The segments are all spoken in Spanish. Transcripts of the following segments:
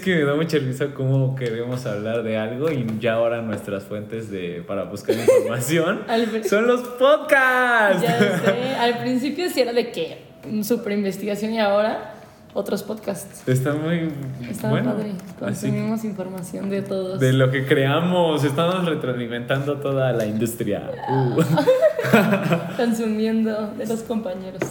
Que me da mucha risa cómo queremos hablar de algo y ya ahora nuestras fuentes de, para buscar información son los podcasts. Ya sé, al principio sí era de que super investigación y ahora otros podcasts. Está muy Está bueno. padre. Así Consumimos información de todos. de lo que creamos, estamos retroalimentando toda la industria. Uh. Consumiendo de los compañeros.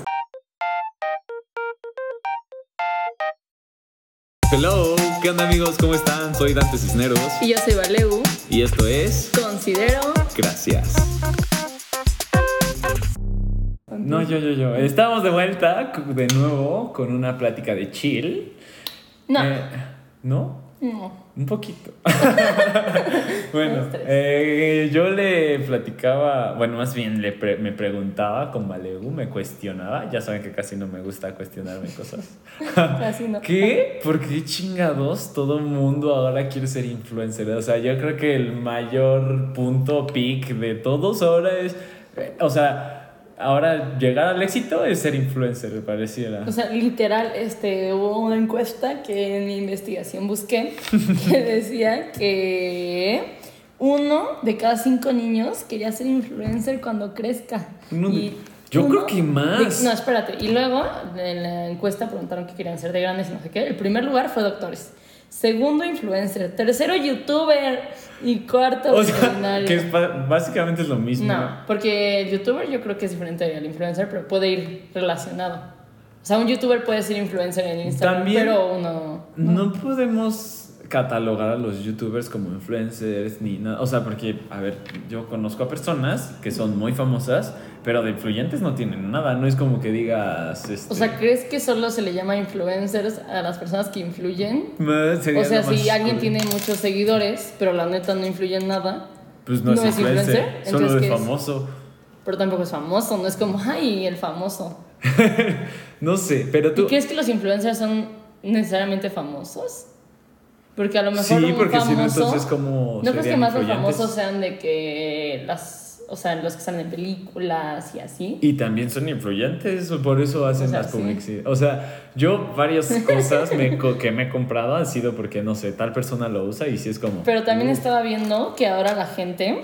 Hello, ¿qué onda amigos? ¿Cómo están? Soy Dante Cisneros Y yo soy Valeu. y esto es Considero. Gracias. No, yo, yo, yo. Estamos de vuelta de nuevo con una plática de chill. No. Eh, ¿No? No. Un poquito. bueno, eh, yo le platicaba, bueno, más bien le pre- me preguntaba con Malegu, me cuestionaba. Ya saben que casi no me gusta cuestionarme cosas. Casi no. ¿Qué? ¿Por qué chingados todo el mundo ahora quiere ser influencer? O sea, yo creo que el mayor punto peak de todos ahora es, eh, o sea, ahora llegar al éxito es ser influencer, me pareciera. O sea, literal, este, hubo una encuesta que en mi investigación busqué que decía que uno de cada cinco niños quería ser influencer cuando crezca. Uno de- Y yo creo que más. de- no, espérate. Y luego en la encuesta preguntaron qué querían ser de grandes y no sé qué. El primer lugar fue doctores. Segundo, influencer. Tercero, youtuber. Y cuarto, o sea, que es básicamente es lo mismo. No, porque el youtuber yo creo que es diferente al influencer, pero puede ir relacionado. O sea, un youtuber puede ser influencer en Instagram, También- pero uno... No podemos catalogar a los youtubers como influencers ni nada. O sea, porque, a ver, yo conozco a personas que son muy famosas, pero de influyentes no tienen nada. No es como que digas. Este, O sea, ¿crees que solo se le llama influencers a las personas que influyen? sería O sea, si alguien tiene muchos seguidores, pero la neta no influye en nada, Pues no, ¿no es influencer, influencer? solo es famoso. pero tampoco es famoso, no es como, ay, el famoso. No sé, pero ¿Y tú. crees que los influencers son necesariamente famosos? Porque a lo mejor Sí, un porque si no, entonces, ¿cómo ¿No crees que más los famosos sean de que las, o sea, los que salen en películas y así? Y también son influyentes, por eso hacen O sea, las sí. publicidades. O sea, yo varias cosas me que me he comprado han sido porque, no sé, tal persona lo usa y sí es como... Pero también uh, estaba viendo que ahora la gente,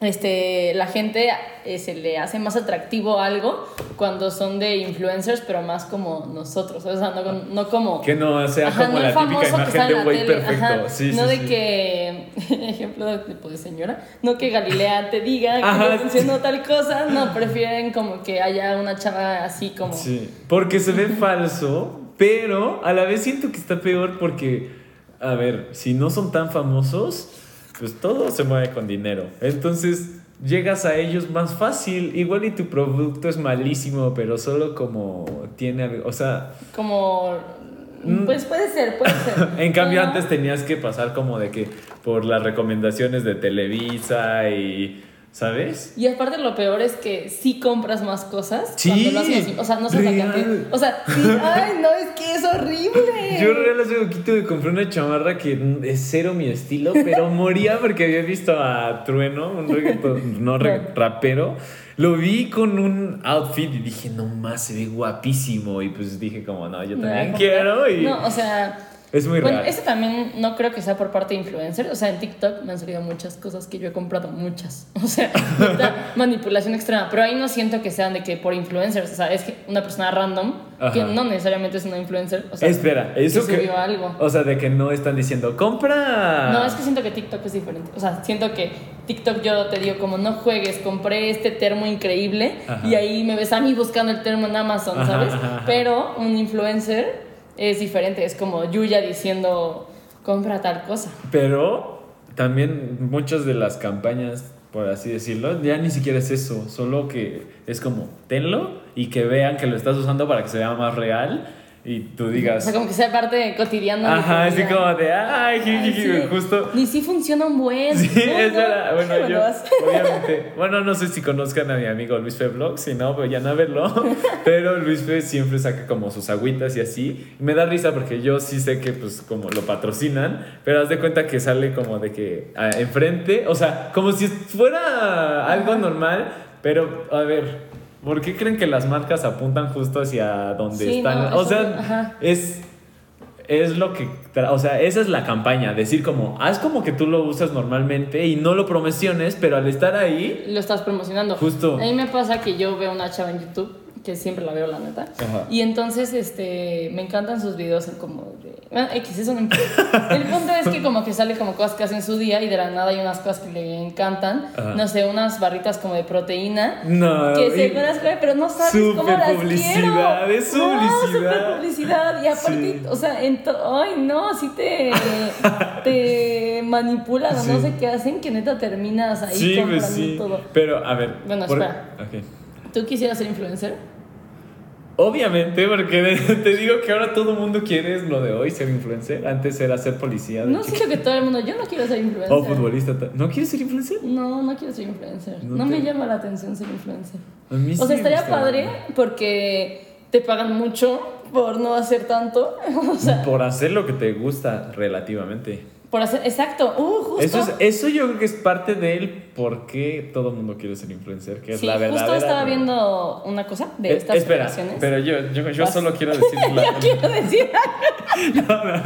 este, la gente eh, se le hace más atractivo algo cuando son de influencers, pero más como nosotros, o sea, no, no como... Que no sea Ajá, como no la típica imagen de güey tele, perfecto. ajá, sí, no sí, de sí. que, ejemplo de tipo de señora, no que Galilea te diga que Ajá, estás haciendo tal cosa, no, prefieren como que haya una chava así como... Sí, porque se ve falso, pero a la vez siento que está peor porque, a ver, si no son tan famosos, pues todo se mueve con dinero. Entonces llegas a ellos más fácil. Igual y tu producto es malísimo, pero solo como tiene, o sea, Como... Mm. Pues puede ser, puede ser. en cambio antes tenías que pasar como de que por las recomendaciones de Televisa y, ¿sabes? Y aparte lo peor es que sí compras más cosas Sí, cuando lo haces así. O sea, no sé la. O sea, sí, ay, no, es que es horrible. Yo real hace poquito me compré una chamarra que es cero mi estilo, pero moría porque había visto a Trueno, un reggaeton, no rapero. Lo vi con un outfit y dije, no más, se ve guapísimo. Y pues dije como, no, yo también comprar. quiero. Y No, o sea. Es muy bueno, real. eso también no creo que sea por parte de influencers. O sea, en TikTok me han salido muchas cosas que yo he comprado, muchas. O sea, manipulación extrema. Pero ahí no siento que sean de que por influencers. O sea, es que una persona random que Ajá. no necesariamente es una influencer. O sea, Espera, eso que que... subió algo. O sea, de que no están diciendo, compra. No, es que siento que TikTok es diferente. O sea, siento que TikTok yo te digo como no juegues, compré este termo increíble Ajá. y ahí me ves a mí buscando el termo en Amazon, Ajá, ¿sabes? Pero un influencer es diferente, es como Yuya diciendo compra tal cosa. Pero también muchas de las campañas, por así decirlo, ya ni siquiera es eso, solo que es como, tenlo y que vean que lo estás usando para que se vea más real y tú O digas, sea, como que sea parte cotidiana. ajá, así como de, ay, Ay, sí. justo. Ni si funciona un buen. Sí, No, no. era, bueno, yo, obviamente, bueno, no sé si conozcan a mi amigo Luis Fe Vlog, si no, vayan a verlo, pero Luis Fe siempre saca como sus agüitas y así, y me da risa porque yo sí sé que pues como lo patrocinan, pero haz de cuenta que sale como de que ah, enfrente, o sea, como si fuera algo normal, pero a ver, ¿por qué creen que las marcas apuntan justo hacia donde Sí, están? no, o sea, ajá. es es lo que, o sea, esa es la campaña, decir como, haz como que tú lo usas normalmente y no lo promociones, pero al estar ahí, Lo estás promocionando. Justo. A mí me pasa que yo veo una chava en YouTube, que siempre la veo, la neta. Ajá. Y entonces, este, me encantan sus videos como de... Bueno, X, eso no importa. El punto es que como que sale como cosas que hace en su día y de la nada hay unas cosas que le encantan. Ajá. No sé, unas barritas como de proteína. no, Que y- según las coge, pero no sabes cómo Súper las publicidad, quiero. es No, publicidad. súper publicidad. Y aparte, Sí. o sea, en ay, no, así te, te manipulan o no Sí. sé qué hacen que neta terminas ahí sí, comprando pues sí. todo. Pero, a ver. Bueno, por- espera. ok. ¿Tú quisieras ser influencer? Obviamente, porque te digo que ahora todo el mundo quiere es lo de hoy, ser influencer. Antes era ser policía. No siento que todo el mundo, yo no quiero ser influencer. O futbolista. ta- ¿No quieres ser influencer? No, no quiero ser influencer. No No, te- me llama la atención ser influencer. A mí O sí sea, me estaría padre porque te pagan mucho por no hacer tanto. O sea, Por hacer lo que te gusta relativamente. Por hacer. Exacto. Uh, justo. Eso, es, eso yo creo que es parte del por qué todo el mundo quiere ser influencer, que es sí, la verdadera. justo estaba viendo una cosa de Eh, estas espera, pero yo, yo, yo solo quiero decir la- ya quiero decir. No, no, no.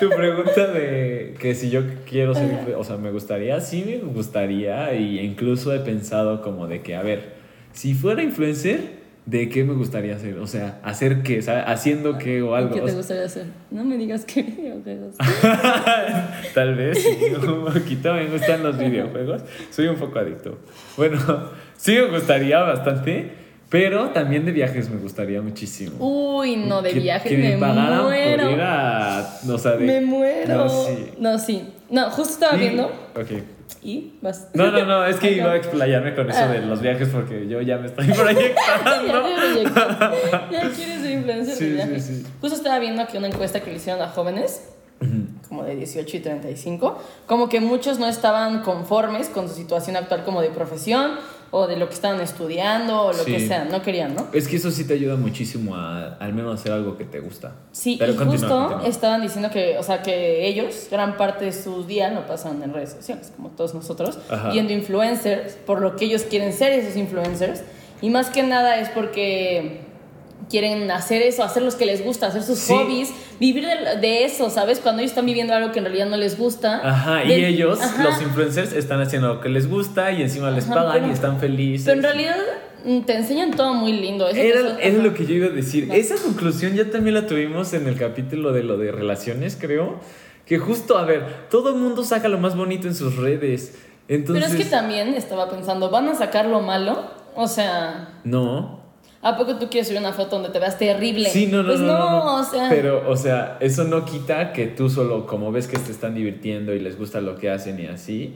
tu pregunta de que si yo quiero ser influ- o sea, me gustaría, sí me gustaría y incluso he pensado como de que, a ver, si fuera influencer, ¿de qué me gustaría hacer? O sea, hacer qué, ¿sabes? haciendo qué o algo. ¿Qué te gustaría hacer? No me digas qué videojuegos. Tal vez, un poquito me gustan los videojuegos. Soy un poco adicto. Bueno, sí me gustaría bastante, pero también de viajes me gustaría muchísimo. Uy, no, de Que- viajes que me, pagaran muero. por ir a. O sea, de- Me muero. No, sí. No, sí. No, justo estaba Sí, viendo. Ok. Y vas. No, no, no, es que iba a explayarme con eso Ah. de los viajes porque yo ya me estoy ya proyectando. proyectas. Ya quieres ser influencer Sí, de sí, viajes. sí. Justo estaba viendo que una encuesta que le hicieron a jóvenes, como de 18 y 35, como que muchos no estaban conformes con su situación actual como de profesión o de lo que estaban estudiando o lo Sí. que sea, no querían, ¿no? Es que eso sí te ayuda muchísimo a al menos hacer algo que te gusta. Sí, Pero y continúa, justo continúa. estaban diciendo que, o sea, que ellos, gran parte de su día lo pasan en redes sociales, como todos nosotros, Ajá. yendo influencers, por lo que ellos quieren ser esos influencers, y más que nada es porque quieren hacer eso, hacer los que les gusta, hacer sus Sí. hobbies, vivir de, de eso, ¿sabes? Cuando ellos están viviendo algo que en realidad no les gusta. Ajá, y ellos, Ajá. los influencers, están haciendo lo que les gusta y encima les Ajá, pagan pero- y están felices. Pero en realidad mm, te enseñan todo muy lindo. Eso- Era, eso- era ajá. lo que yo iba a decir. Esa conclusión ya también la tuvimos en el capítulo de lo de relaciones, creo. Que justo, a ver, todo el mundo saca lo más bonito en sus redes. Entonces, Pero es que también estaba pensando, ¿van a sacar lo malo? O sea, no. ¿A poco tú quieres subir una foto donde te veas terrible? Sí, no, no, pues no, no, no. o sea. Pero, o sea, eso no quita que tú solo, como ves que te están divirtiendo y les gusta lo que hacen y así,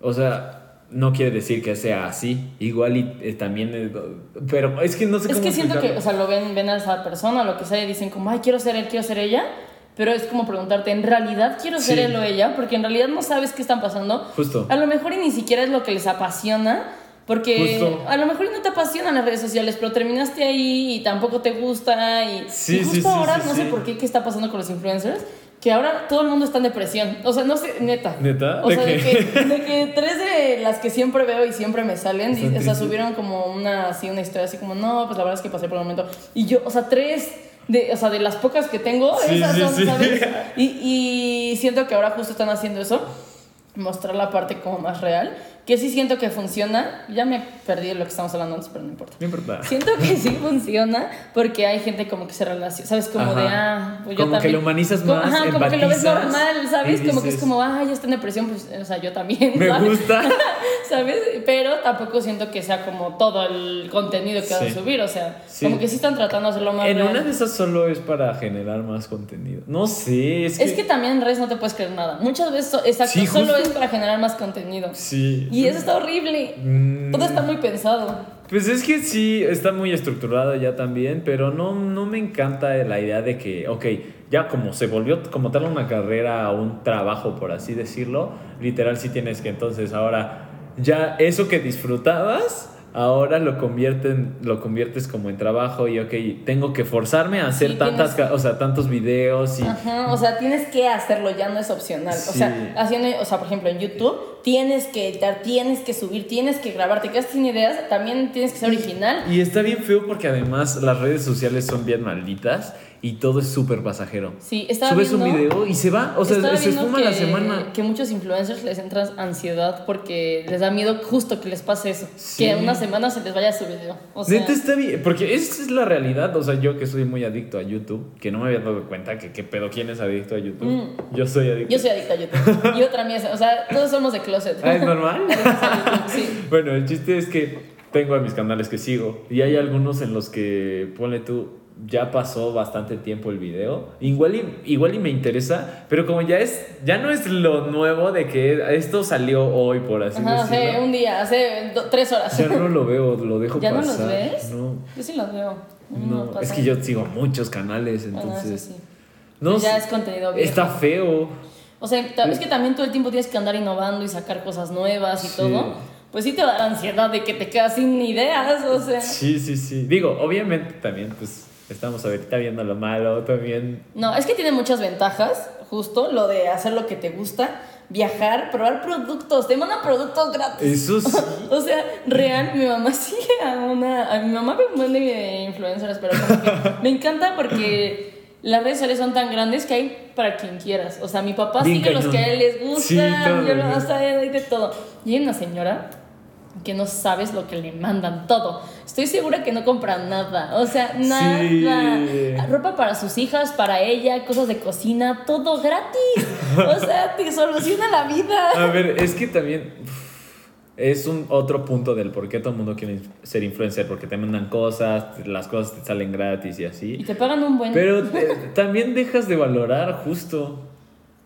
o sea, no quiere decir que sea así. Igual y eh, también, eh, pero es que no sé es cómo que siento que, o sea, lo ven, ven a esa persona, lo que sea, y dicen como, ay, quiero ser él, quiero ser ella. Pero es como preguntarte, ¿en realidad quiero ser Sí. él o ella? Porque en realidad no sabes qué están pasando. Justo. A lo mejor y ni siquiera es lo que les apasiona. Porque Justo. a lo mejor no te apasionan las redes sociales, pero terminaste ahí y tampoco te gusta. Y, Sí, y justo sí, sí, ahora, no sé por qué, qué está pasando con los influencers, que ahora todo el mundo está en depresión. O sea, no sé, neta. ¿Neta? O ¿De sea, de qué? que, de que tres de las que siempre veo y siempre me salen, y- o sea, subieron como una, así, una historia así como, no, pues la verdad es que pasé por el momento. Y yo, o sea, tres, de, o sea, de las pocas que tengo, Sí, esas sí, son, sí. ¿sabes? Y, y siento que ahora justo están haciendo eso, mostrar la parte como más real, que sí siento que funciona. Ya me perdí de lo que estamos hablando antes, pero no importa. No importa. Siento que sí funciona porque hay gente como que se relaciona, ¿sabes? Como de, Ajá. ah, pues yo Como que también. lo humanizas Como- más, Ajá, como que lo ves empatizas normal, ¿sabes? y Como que es dices, como, ah, ya está en depresión, pues, o sea, yo también. Me ¿sabes? gusta. ¿Sabes? Pero tampoco siento que sea como todo el contenido que van a Sí. subir, o sea, Sí. como que sí están tratando de hacerlo más En real. una de esas solo es para generar más contenido. No sé, es que. Es que también en redes no te puedes creer nada. Muchas veces, exacto, Sí, solo es para generar más contenido. Sí. Y eso está horrible. Mm, Todo está muy pensado. Pues es que sí, está muy estructurado ya también, pero no, no me encanta la idea de que, ok, ya como se volvió como tal una carrera, un trabajo, por así decirlo, literal sí tienes que entonces ahora, ya eso que disfrutabas, ahora lo, convierten, lo conviertes como en trabajo y, ok, tengo que forzarme a hacer Sí, tantas, o sea, tantos videos y... Ajá, o sea, tienes que hacerlo, ya no es opcional. O Sí. sea, haciendo, o sea, por ejemplo, en YouTube tienes que editar, tienes que subir, tienes que grabar, te quedas sin ideas, también tienes que ser original. Y está bien feo porque además las redes sociales son bien malditas y todo es súper pasajero. Sí, estaba Subes un viendo- video y se va, o sea, se esfuma que, la semana. Que muchos influencers les entra ansiedad porque les da miedo justo que les pase eso. Sí. Que en una semana se les vaya su video. O sea, Neta está bien, porque esa es la realidad, o sea, yo que soy muy adicto a YouTube, que no me había dado cuenta que qué pedo, ¿quién es adicto a YouTube? Mm. Yo soy adicto. yo soy adicta a YouTube. y otra mía, o sea, todos somos de closet. Ah, ¿es normal? Sí. Bueno, el chiste es que tengo a mis canales que sigo y hay algunos en los que, ponle tú, ya pasó bastante tiempo el video. Igual y, igual y me interesa, pero como ya es, ya no es lo nuevo de que esto salió hoy, por así Ajá, hace decirlo. un día, hace do- tres horas. Ya no lo veo, lo dejo ¿Ya no pasar. los ves? No, Yo sí los veo. no, pasa. es que yo sigo muchos canales, Bueno, eso entonces... sí. No, Pues ya es contenido viejo. Está feo. O sea, es que también todo el tiempo tienes que andar innovando y sacar cosas nuevas y Sí. todo. Pues sí te da la ansiedad de que te quedas sin ideas, o sea. Sí, sí, sí. Digo, obviamente también, pues, estamos ahorita viendo lo malo, también... No, es que tiene muchas ventajas, justo lo de hacer lo que te gusta, viajar, probar productos, te mandan productos gratis. Eso sí. O sea, real, mi mamá sigue a una. A mi mamá me manda influencers, pero como que me encanta porque las redes sociales son tan grandes que hay para quien quieras. O sea, mi papá Bien sigue los que a él les Sí, gustan, todo, yo no, o sea, hay de todo. Y hay una señora que no sabes lo que le mandan todo. Estoy segura que no compra nada, o sea, nada. Sí. Ropa para sus hijas, para ella, cosas de cocina, todo gratis. O sea, te soluciona la vida. A ver, es que también es un otro punto del por qué todo el mundo quiere ser influencer, porque te mandan cosas, las cosas te salen gratis y Y así. te pagan un buen Pero te- también dejas de valorar justo.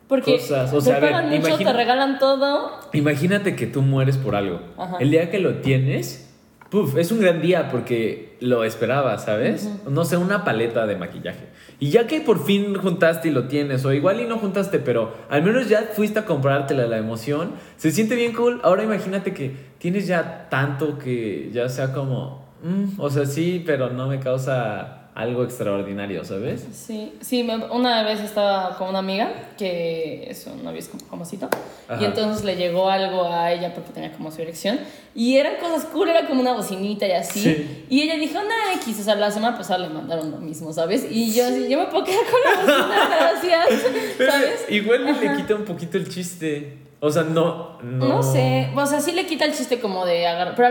Porque cosas, o te sea, a ver, pagan mucho, imagina- te regalan todo. Imagínate que tú mueres por algo. Ajá. El día que lo tienes, puf, es un gran día porque lo esperabas, ¿sabes? No sé, una paleta de maquillaje. Y ya que por fin juntaste y lo tienes, o igual y no juntaste, pero al menos ya fuiste a comprártela la emoción, se siente bien cool. Ahora imagínate que tienes ya tanto que ya sea como, mm, o sea, sí, pero no me causa algo extraordinario, ¿sabes? Sí, sí, una vez estaba con una amiga que es un novio famosito y entonces le llegó algo a ella porque tenía como su erección y eran cosas cool, era como una bocinita y así Sí. y ella dijo, nah, X, o sea, la semana pasada le mandaron lo mismo, ¿sabes? Y yo así, yo me puedo quedar con la bocina, gracias, ¿sabes? Igual le Ajá. quita un poquito el chiste. O sea, no, no. No sé, o sea, sí le quita el chiste como de agarrar, pero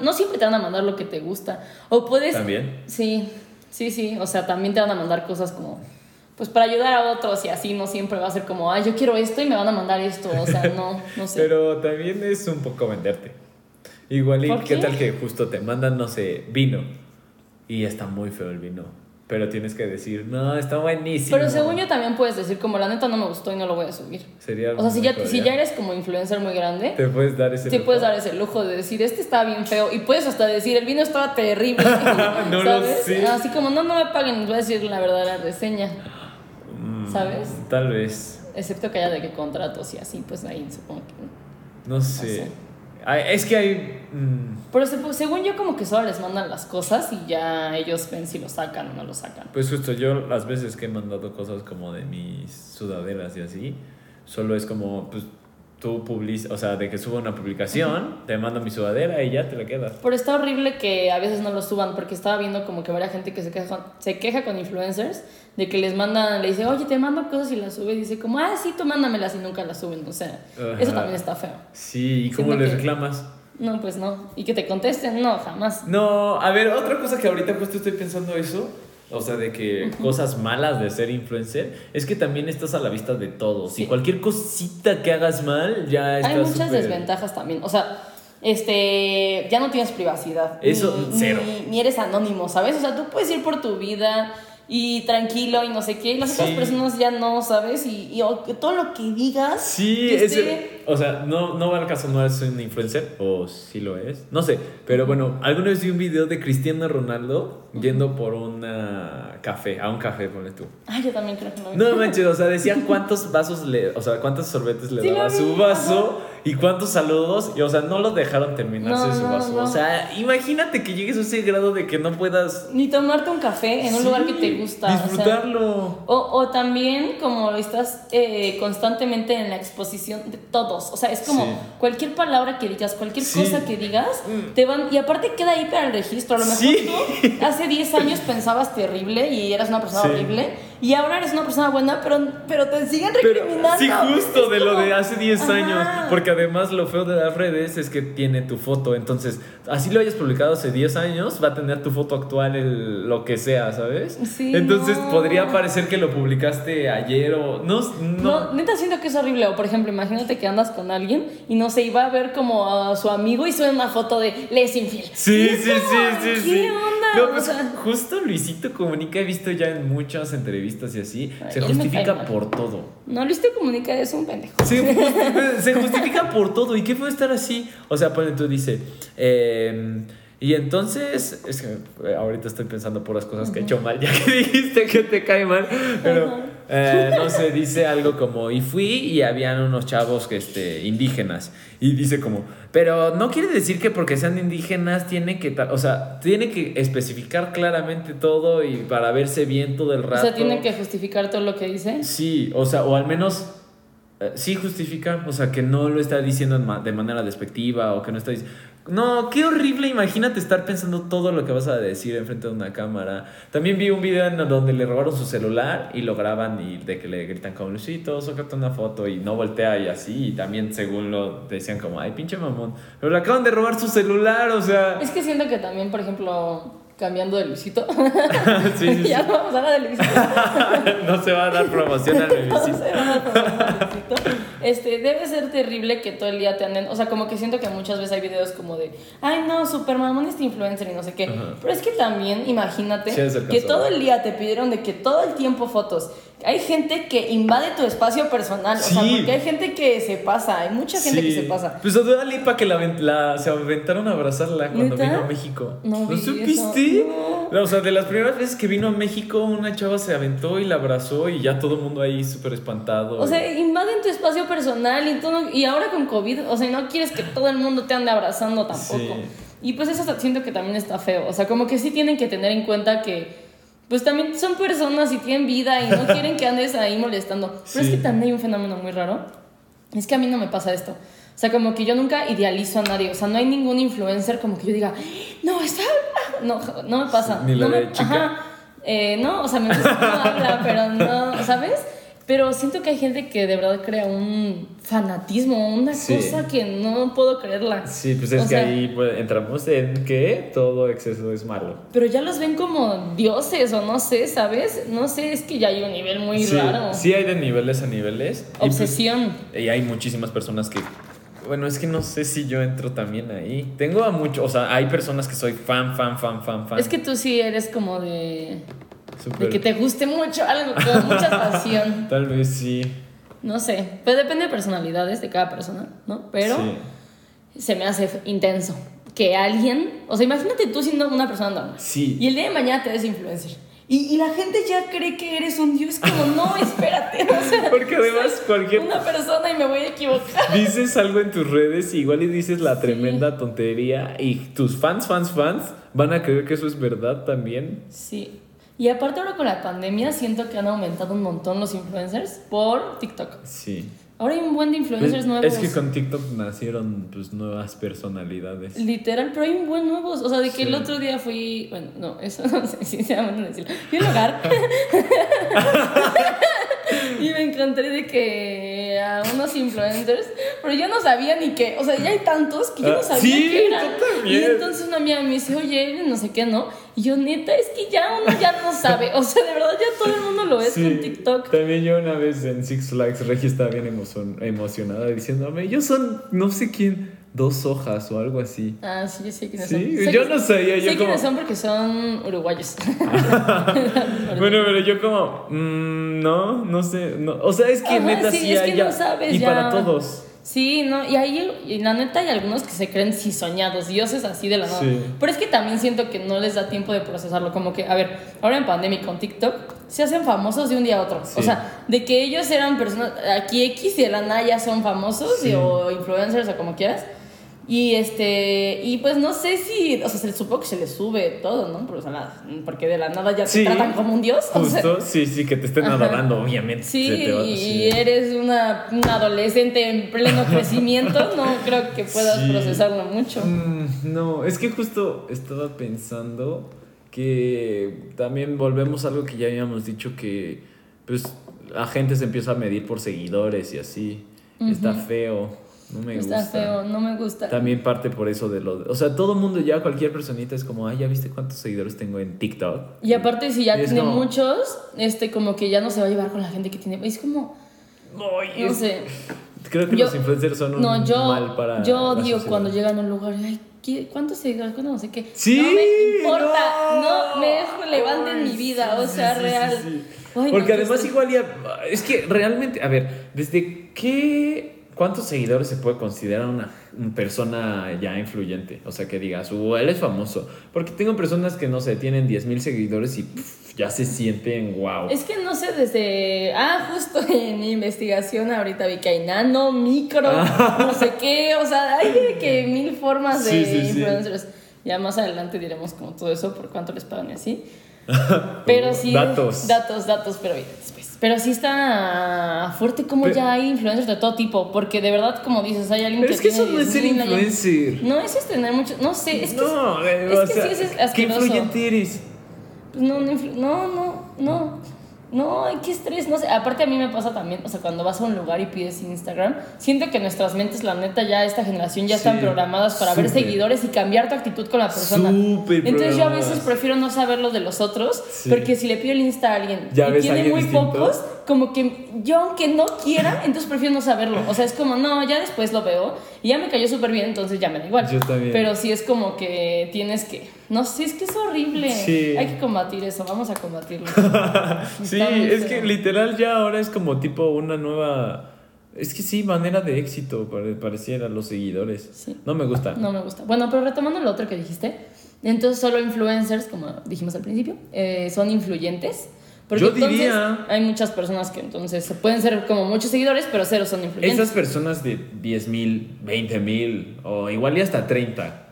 no siempre te van a mandar lo que te gusta. O puedes... También. Sí, sí, sí, o sea, también te van a mandar cosas como, pues para ayudar a otros y así, no siempre va a ser como, ay, yo quiero esto y me van a mandar esto, o sea, no, no sé. Pero también es un poco venderte. Igual y ¿Por qué qué? tal que justo te mandan, no sé, vino. Y está muy feo el vino. Pero tienes que decir, no, está buenísimo. Pero según yo también puedes decir, como la neta no me gustó y no lo voy a subir. Sería O sea, si ya, si ya eres como influencer muy grande, Te puedes dar ese te lujo? puedes dar ese lujo de decir, este estaba bien feo. Y puedes hasta decir, el vino estaba terrible. No lo ¿Sabes? sé. Así como, no, no me paguen, les voy a decir la verdadera reseña. Mm, ¿Sabes? Tal vez. Excepto que haya de que contratos y así, pues ahí supongo que. No sé. sé. Es que hay. mm, Pero se- según yo, como que solo les mandan las cosas y ya ellos ven si lo sacan o no lo sacan. pues justo yo, las veces que he mandado cosas como de mis sudaderas y así, solo es como, pues tú publicas, o sea, de que subo una publicación, te mando mi sudadera y ya te la quedas. Pero está horrible que a veces no lo suban, porque estaba viendo como que varias gente que se queja, se queja con influencers de que les mandan, le dice, oye, te mando cosas y las sube, y dice como, ah, sí, tú mándamelas y nunca las suben. O sea, eso también está feo. Sí, ¿y cómo Siento les que- reclamas? No, pues no. Y que te contesten, no, jamás. No, a ver, otra cosa que ahorita justo estoy pensando eso, o sea, de que cosas malas de ser influencer, es que también estás a la vista de todos. Sí. Y cualquier cosita que hagas mal, ya estás Hay muchas desventajas también. O sea, este, ya no tienes privacidad. Eso, ni, cero. Ni, ni eres anónimo, ¿sabes? O sea, tú puedes ir por tu vida y tranquilo y no sé qué. Y las otras personas ya no, ¿sabes? Y, y todo lo que digas. Sí, que esté- o sea, no, no va al caso, no es un influencer, o sí lo es, no sé, pero bueno, alguna vez vi un video de Cristiano Ronaldo yendo por una café, a un café, ponle tú. Ay, yo también creo que no. No manches, o sea, decía cuántos vasos le, o sea, cuántos sorbetes le Sí, daba a su vaso y cuántos saludos. Y, o sea, no lo dejaron terminarse No, su vaso. no. O sea, imagínate que llegues a ese grado de que no puedas. Ni tomarte un café en un lugar que te gusta. o sea, Disfrutarlo. O, o también como estás eh, constantemente en la exposición de todos. O sea, es como Sí. cualquier palabra que digas, cualquier Sí. cosa que digas, Mm. te van... Y aparte queda ahí para el registro. A lo mejor Sí. tú hace 10 años pensabas terrible y eras una persona Sí. horrible. Y ahora eres una persona buena, pero, pero te siguen Pero, recriminando. sí, justo de lo de hace 10 Ajá. años. Porque además lo feo de las redes es que tiene tu foto. Entonces, así lo hayas publicado hace 10 años, va a tener tu foto actual, el- lo que sea, ¿sabes? Sí, Entonces no. podría parecer que lo publicaste ayer o. No, no. No, neta siento que es horrible. O por ejemplo, imagínate que andas con alguien y no y va a ver como a su amigo y sube una foto de le es infiel. Sí, sí, sí, sí, ¿Qué sí. onda? No, O pues, sea, justo Luisito Comunica he visto ya en muchas entrevistas y así. Ay, se justifica por todo. no, Luisito Comunica es un pendejo. Se, justi- se justifica por todo. ¿Y qué fue estar así? O sea, pone tú dice. eh, y entonces, es que eh, ahorita estoy pensando por las cosas que he hecho mal, ya que dijiste que te cae mal, pero eh, no sé, dice algo como, y fui y habían unos chavos que, este, indígenas, y dice como, pero no quiere decir que porque sean indígenas tiene que, o sea, tiene que especificar claramente todo y para verse bien todo el O rato. sea, tiene que justificar todo lo que dice. Sí, o sea, o al menos eh, sí justifica, o sea, que no lo está diciendo de manera despectiva o que no está diciendo... No, qué horrible, imagínate estar pensando todo lo que vas a decir enfrente de una cámara. También vi un video en donde le robaron su celular y lo graban y de que le gritan como Luisito, sácate una foto y no voltea y así. Y también según lo decían como, ay, pinche mamón. Pero le acaban de robar su celular, o sea... Es que siento que también, por ejemplo, cambiando de Luisito, sí, sí, sí. ya no vamos a hablar de Luisito. no se va a dar promoción al No bebecito. sé, vamos a Luisito. Este, debe ser terrible que todo el día te anden, o sea, como que siento que muchas veces hay videos como de, ay no, super mamón este influencer y no sé qué, Ajá. pero es que también imagínate Sí, que todo el día te pidieron de que todo el tiempo fotos, hay gente que invade tu espacio personal, o sea, porque hay gente que se pasa, hay mucha gente que se pasa. Pues a Dua Lipa que la, se aventaron a abrazarla cuando ¿Neta? vino a México. No vi supiste? eso, O sea, de las primeras veces que vino a México, una chava se aventó y la abrazó y ya todo el mundo ahí súper espantado. O sea, invaden tu espacio personal y todo, y ahora con COVID, o sea, no quieres que todo el mundo te ande abrazando tampoco. Sí. Y pues eso siento que también está feo, o sea, como que sí tienen que tener en cuenta que pues también son personas y tienen vida y no quieren que andes ahí molestando. Pero Sí. es que también hay un fenómeno muy raro, es que a mí no me pasa esto. O sea, como que yo nunca idealizo a nadie, o sea, no hay ningún influencer como que yo diga, no, está... No, no me pasa. Ni la no de me- chica. Ajá. Eh, no, o sea, me gusta habla, pero no, ¿sabes? Pero siento que hay gente que de verdad crea un fanatismo, una Sí. cosa que no puedo creerla. Sí, pues es O que sea, ahí pues, entramos en que todo exceso es malo. Pero ya los ven como dioses o no sé, ¿sabes? No sé, es que ya hay un nivel muy sí, raro. sí hay de niveles a niveles. Y, pues, Obsesión. Y hay muchísimas personas que. Bueno, es que no sé si yo entro también ahí. Tengo a muchos. O sea, hay personas que soy fan, fan, fan, fan, fan. Es que tú sí eres como de... Súper- De que te guste mucho algo con mucha pasión. Tal vez sí. No sé, pues depende de personalidades de cada persona, ¿no? Pero Sí. se me hace intenso que alguien, o sea, imagínate tú siendo una persona normal Sí. y el día de mañana te ves influencer y, y la gente ya cree que eres un dios, como no, espérate, o sea, Porque además cualquier- una persona y me voy a equivocar. Dices algo en tus redes, igual y dices la tremenda tontería y tus fans, fans, fans van a creer que eso es verdad también. Sí. Y aparte ahora con la pandemia siento que han aumentado un montón los influencers por TikTok. Sí. Ahora hay un buen de influencers nuevos. es que con TikTok nacieron pues nuevas personalidades. Literal, pero hay un buen nuevos. O sea, de que Sí. el otro día fui. Bueno, no, eso no sé si sea bueno decirlo. Fui a un lugar. y me encontré de que a unos influencers. Pero yo no sabía ni qué. O sea, ya hay tantos que yo no Ah, sabía sí, qué yo también. Y entonces una amiga me dice, oye, no sé qué, ¿no? Y yo, neta, es que ya uno ya no sabe. O sea, de verdad, ya todo el mundo lo ves Sí, con TikTok. También yo una vez en Six Flags, Regi estaba bien emocion- emocionada diciéndome, ellos son no sé quién, dos hojas o algo así. Ah, sí, yo sé quiénes Sí, son. Sé yo que- no sabía, yo Sé como- quiénes son porque son uruguayos. Bueno, pero yo como, mm, no, no sé, no. o sea, es que Ajá, neta sí, sí, es hay que ya- no sabes y ya. para todos. Sí, no, y ahí, y la neta, hay algunos que se creen sí soñados, dioses así de la nada. Sí. Pero es que también siento que no les da tiempo de procesarlo. Como que, a ver, ahora en pandemia con TikTok, se hacen famosos de un día a otro. Sí. O sea, de que ellos eran personas, aquí X y de la nada ya son famosos Sí. y- o influencers o como quieras. Y este, y pues no sé si, o sea, se les supo que se les sube todo, ¿no? Porque, o sea, la- porque de la nada ya Sí. te tratan como un dios. o sea. Justo, sí, sí, que te estén Ajá. adorando, obviamente. Sí, va- y sí. eres una, una adolescente en pleno crecimiento, no creo que puedas Sí. procesarlo mucho. Mm, no, es que justo estaba pensando que también volvemos a algo que ya habíamos dicho que pues la gente se empieza a medir por seguidores y así. Está feo, no me Está gusta. feo, no me gusta. También parte por eso de lo... O sea, todo mundo ya, cualquier personita es como, ay, ¿ya viste cuántos seguidores tengo en TikTok? Y aparte, si ya Y tiene como- muchos, este, como que ya no se va a llevar con la gente que tiene. Es como, Ay, no sé. Creo que Yo- los influencers son un No, yo, mal para yo sociedad. cuando llegan a un lugar, ay, ¿qué- ¿cuántos seguidores? ¿Cuántos no sé qué? Sí, no me importa, no. no, me es relevante en Ay, mi vida, sí, o sea, sí, real. sí. Ay, Porque además igual ya... Es que realmente, a ver, ¿desde qué... ¿Cuántos seguidores se puede considerar una, una persona ya influyente? O sea, que digas, uh, él es famoso. Porque tengo personas que, no sé, tienen 10 mil seguidores y pff, ya se sienten wow. Es que no sé, desde. Ah, justo en mi investigación ahorita vi que hay nano, micro, no sé qué. O sea, hay de que mil formas de Sí, sí, sí. influencers. Ya más adelante diremos como todo eso, por cuánto les pagan y así. Pero sí. Datos. Datos, datos, pero bien, después. Pero sí está fuerte como Pero- ya hay influencers de todo tipo. Porque de verdad, como dices, hay alguien Pero que. es que tiene eso no es ser 10,000 años. influencer. No, eso es tener mucho. No sé, es que. no, eh, es o que sea, sí es ¿qué asqueroso. influyente eres? Pues no, no, no, no, no. No, qué estrés, no sé. Aparte a mí me pasa también, o sea, cuando vas a un lugar y pides Instagram, siento que nuestras mentes, la neta, ya esta generación ya están programadas para ver seguidores y cambiar tu actitud con la persona. Súper Entonces yo a veces prefiero no saber lo de los otros, Sí. porque si le pido el Insta a alguien Ya y tiene alguien muy distinto. pocos, como que yo aunque no quiera, entonces prefiero no saberlo. O sea, es como, no, ya después lo veo y ya me cayó súper bien, entonces ya me da igual. Yo también. Pero sí es como que tienes que, no sé, es que es horrible. Sí. Hay que combatir eso, vamos a combatirlo. Sí, es que literal ya ahora es como tipo una nueva... Es que sí, manera de éxito pare- pareciera los seguidores. Sí. No me gusta. No me gusta. Bueno, pero retomando lo otro que dijiste, entonces solo influencers, como dijimos al principio, eh, son influyentes. Porque Yo entonces diría- hay muchas personas que entonces pueden ser como muchos seguidores, pero cero son influyentes. Esas personas de 10 mil, 20 mil o igual y hasta 30.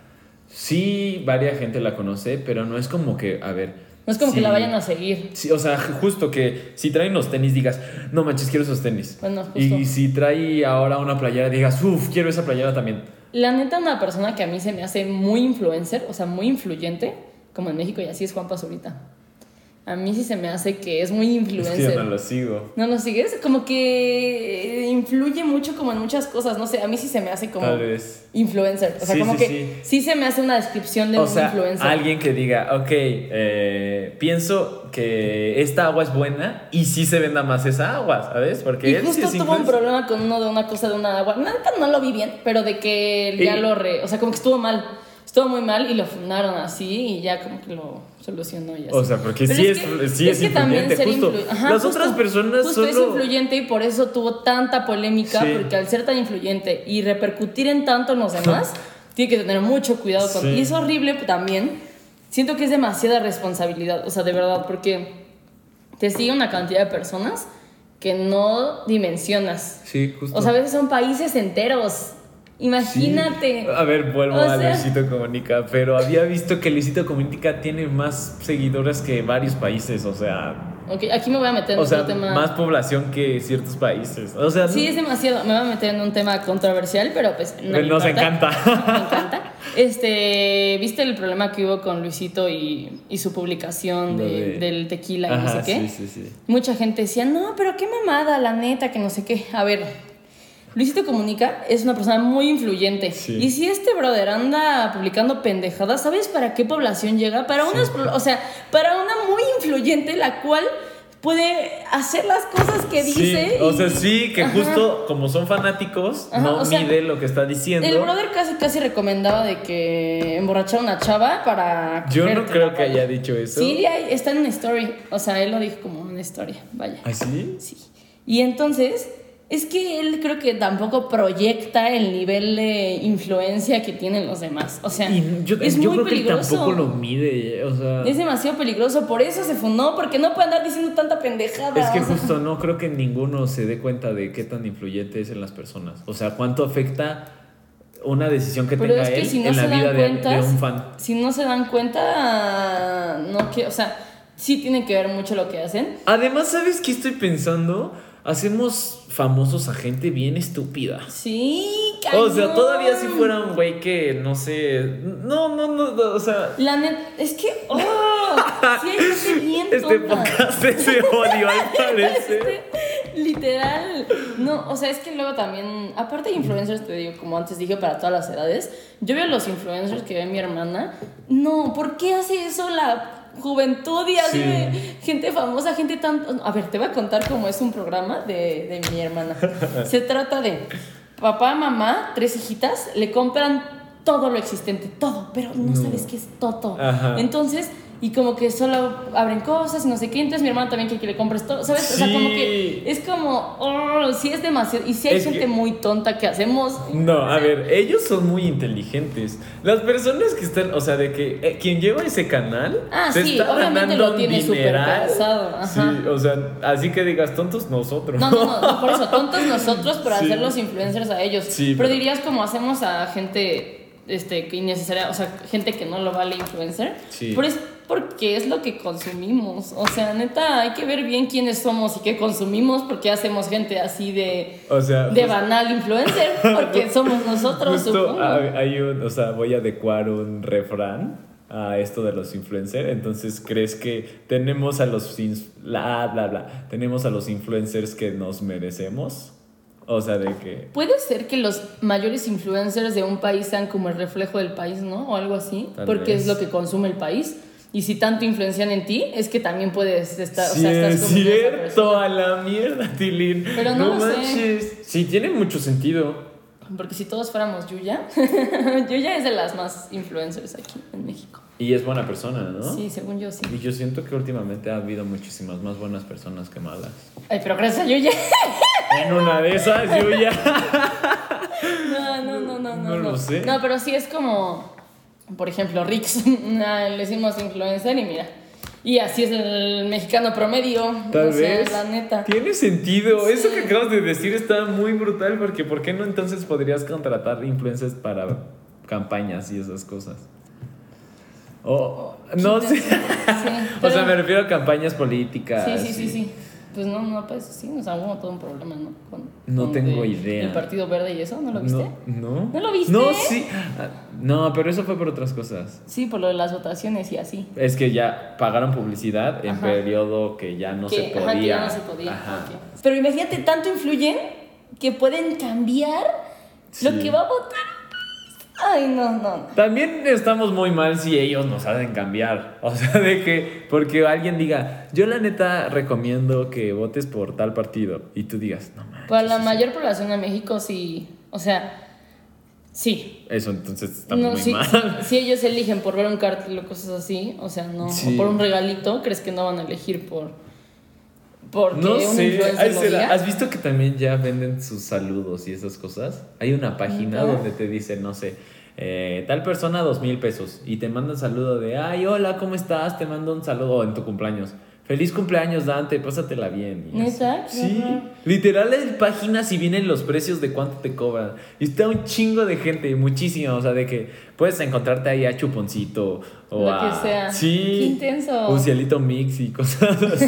Sí, varia gente la conoce, pero no es como que, a ver... no es como que la vayan a seguir. Sí, o sea, justo que si traen los tenis digas, no manches, quiero esos tenis. Bueno, justo. y si trae ahora una playera digas, uff, quiero esa playera también. La neta, una persona que a mí se me hace muy influencer, o sea, muy influyente, como en México y así es Juan Pazurita. A mí sí se me hace que es muy Es que influencer. yo no lo sigo. ¿No lo sigues? Como que eh, influye mucho como en muchas cosas, no sé, a mí sí se me hace como Tal vez. influencer, o sea, Sí, como sí, que sí. sí. se me hace una descripción de O un sea, influencer. alguien que diga, ok, eh, pienso que esta agua es buena y sí se venda más esa agua, ¿sabes? Porque y él justo es tuvo un problema con uno de una cosa de una agua. Neta no lo vi bien, pero de que ya Y- lo re, o sea, como que estuvo mal. Estuvo muy mal y lo fundaron así y ya como que lo solucionó y así. O sea, porque Pero sí es es, que- sí es, que también influyente, ser justo. influ- Ajá, Las justo, otras personas justo es solo... influyente y por eso tuvo tanta polémica, Sí. porque al ser tan influyente y repercutir en tanto en los demás, tiene que tener mucho cuidado con... Sí. Y es horrible también. Siento que es demasiada responsabilidad, o sea, de verdad, porque te sigue una cantidad de personas que no dimensionas. Sí, justo. O sea, a veces son países enteros. Imagínate. Sí. A ver, vuelvo O a sea- Luisito Comunica, pero había visto que Luisito Comunica tiene más seguidoras que varios países, o sea, aquí me voy a meter en o sea, otro tema. más población que ciertos países. O sea, Sí, es demasiado. Me voy a meter en un tema controversial, pero pues. No me Nos importa. encanta. Me encanta. Este, ¿viste el problema que hubo con Luisito y, y su publicación de- de- del tequila y no sé qué? sí, sí, sí. Mucha gente decía, no, pero qué mamada, la neta, que no sé qué. A ver, Luisito Comunica es una persona muy influyente. Sí. Y si este brother anda publicando pendejadas, ¿sabes para qué población llega? Para unas, o sea, para una muy influyente, la cual puede hacer las cosas que dice. Sí, o sea, sí, que Ajá. justo como son fanáticos, Ajá, no sea, mide lo que está diciendo. El brother casi casi recomendaba de que emborrachar a una chava para. Yo no creo que haya dicho eso. Sí, está en una story. O sea, él lo dijo como una historia. Vaya. ¿Ah, sí? Sí. Y entonces, Es que él creo que tampoco proyecta el nivel de influencia que tienen los demás. O sea, Y yo, es yo muy creo que peligroso. tampoco lo mide, o sea... Es demasiado peligroso, por eso se fundó, porque no puede andar diciendo tanta pendejada. Es que justo no creo que ninguno se dé cuenta de qué tan influyente es en las personas. O sea, cuánto afecta una decisión que Pero tenga es que él si no en la vida de, de un fan. si no se dan cuenta, no que, o sea, sí tiene que ver mucho lo que hacen. Además, ¿sabes qué estoy pensando? Hacemos famosos a gente bien estúpida. Sí, O sea, cañón. todavía si fuera un güey que, no sé, no, no, no, no, o sea, La net, es que, oh, sí hay gente bien este tonta. podcast ese odio al parecer. Este, literal. No, o sea, es que luego también, aparte de influencers, te digo, como antes dije, para todas las edades, yo veo los influencers que ve mi hermana. No, ¿por qué hace eso la juventud y así Sí. de gente famosa, gente tan... A ver, te voy a contar cómo es un programa de, de mi hermana. Se trata de papá, mamá, tres hijitas, le compran todo lo existente, todo, pero no, sabes qué es todo. Ajá. Entonces, y como que solo abren cosas y no sé qué, entonces mi hermana también quiere que le compres todo, ¿sabes? O sea, como que es como, oh, sí es demasiado, y si hay Es gente que- muy tonta que hacemos. No, a ver, ellos son muy inteligentes. Las personas que están, o sea, de que eh, quien lleva ese canal Ah, se sí, está obviamente ganando lo tiene súper pensado, ajá. Sí, o sea, así que digas tontos nosotros. No, no, no, no, por eso, tontos nosotros por Sí. hacer los influencers a ellos. Sí, pero, pero- dirías como hacemos a gente este, que innecesaria, o sea, gente que no lo vale influencer. Sí. Pero es porque es lo que consumimos. O sea, neta, hay que ver bien quiénes somos y qué consumimos, porque hacemos gente así de, O sea, de banal influencer, porque somos nosotros, justo hay un, o sea, voy a adecuar un refrán a esto de los influencers. Entonces, ¿crees que tenemos a los bla bla bla, tenemos a los influencers que nos merecemos? O sea, de que Puede ser que los mayores influencers de un país sean como el reflejo del país, ¿no? O algo así, Tal porque vez. es lo que consume el país. Y si tanto influencian en ti, es que también puedes estar, o sea, estás es como cierto, a la mierda, Tilín. Pero no lo sé. manches. Sí, tiene mucho sentido. Porque si todos fuéramos Yuya, Yuya es de las más influencers aquí en México. Y es buena persona, ¿no? Sí, según yo sí. Y yo siento que últimamente ha habido muchísimas más buenas personas que malas. Ay, pero gracias a Yuya. En una de esas, yo ya. No, no, no, no, no. No lo sé. No, pero sí es como, por ejemplo, Rix. Ah, Le decimos influencer y mira. Y así es el mexicano promedio. Tal o sea, vez. la neta. Tiene sentido. Eso que acabas de decir está muy brutal porque ¿por qué no entonces podrías contratar influencers para campañas y esas cosas? O no sé. Sí, O sea, me refiero a campañas políticas. Sí, sí, sí, sí. Pues no, no, pues sí, nos hubo todo un problema, ¿no? Con, No con tengo de- idea. El Partido Verde y eso, ¿no lo viste? No, no. ¿No lo viste? No, sí. No, pero eso fue por otras cosas. Sí, por lo de las votaciones y así. Es que ya pagaron publicidad en Ajá. periodo que ya no que, se podía. Ajá, que ya no se podía. Ajá. Pero imagínate, tanto influyen que pueden cambiar lo que va a votar. Ay, no, no. También estamos muy mal si ellos nos hacen cambiar. O sea, de que, porque alguien diga, yo la neta recomiendo que votes por tal partido. Y tú digas, no mames. Para la sí, mayor población de México, sí. O sea, sí. Eso entonces estamos No, muy sí, mal. sí, si ellos eligen por ver un cartel o cosas así, o sea, no. O por un regalito, ¿crees que no van a elegir por. Porque No sé, ay, será-? ¿has visto que también ya venden sus saludos y esas cosas? Hay una página donde te dice, no sé, eh, tal persona dos mil pesos y te manda un saludo de, ay, hola, ¿cómo estás? Te mando un saludo en tu cumpleaños. Feliz cumpleaños, Dante, pásatela bien. ¿Neta? Sí, literal en páginas y vienen los precios de cuánto te cobran. Y está un chingo de gente, muchísimo, o sea, de que puedes encontrarte ahí a Chuponcito o Lo a... que sea. Sí. Qué intenso. Un cielito mix y cosas.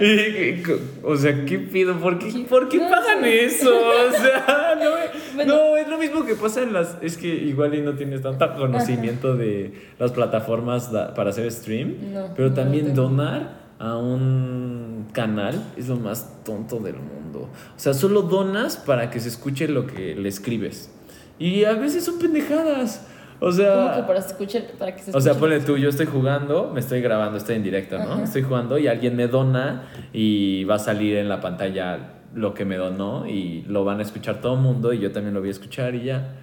Y- o sea, ¿qué pido? ¿Por qué, ¿Qué? ¿por qué No pagan eso? O sea, no, Bueno. no, es lo mismo que pasa en las... Es que igual y no tienes tanto conocimiento de las plataformas para hacer stream, No, pero también donar a un canal es lo más tonto del mundo. O sea, solo donas para que se escuche lo que le escribes. Y a veces son pendejadas. O sea... ¿Cómo que para, escuchar, para que se O sea, ponle tú, yo estoy jugando, me estoy grabando, estoy en directo, ¿no? Ajá. Estoy jugando y alguien me dona y va a salir en la pantalla lo que me donó y lo van a escuchar todo el mundo y yo también lo voy a escuchar y ya.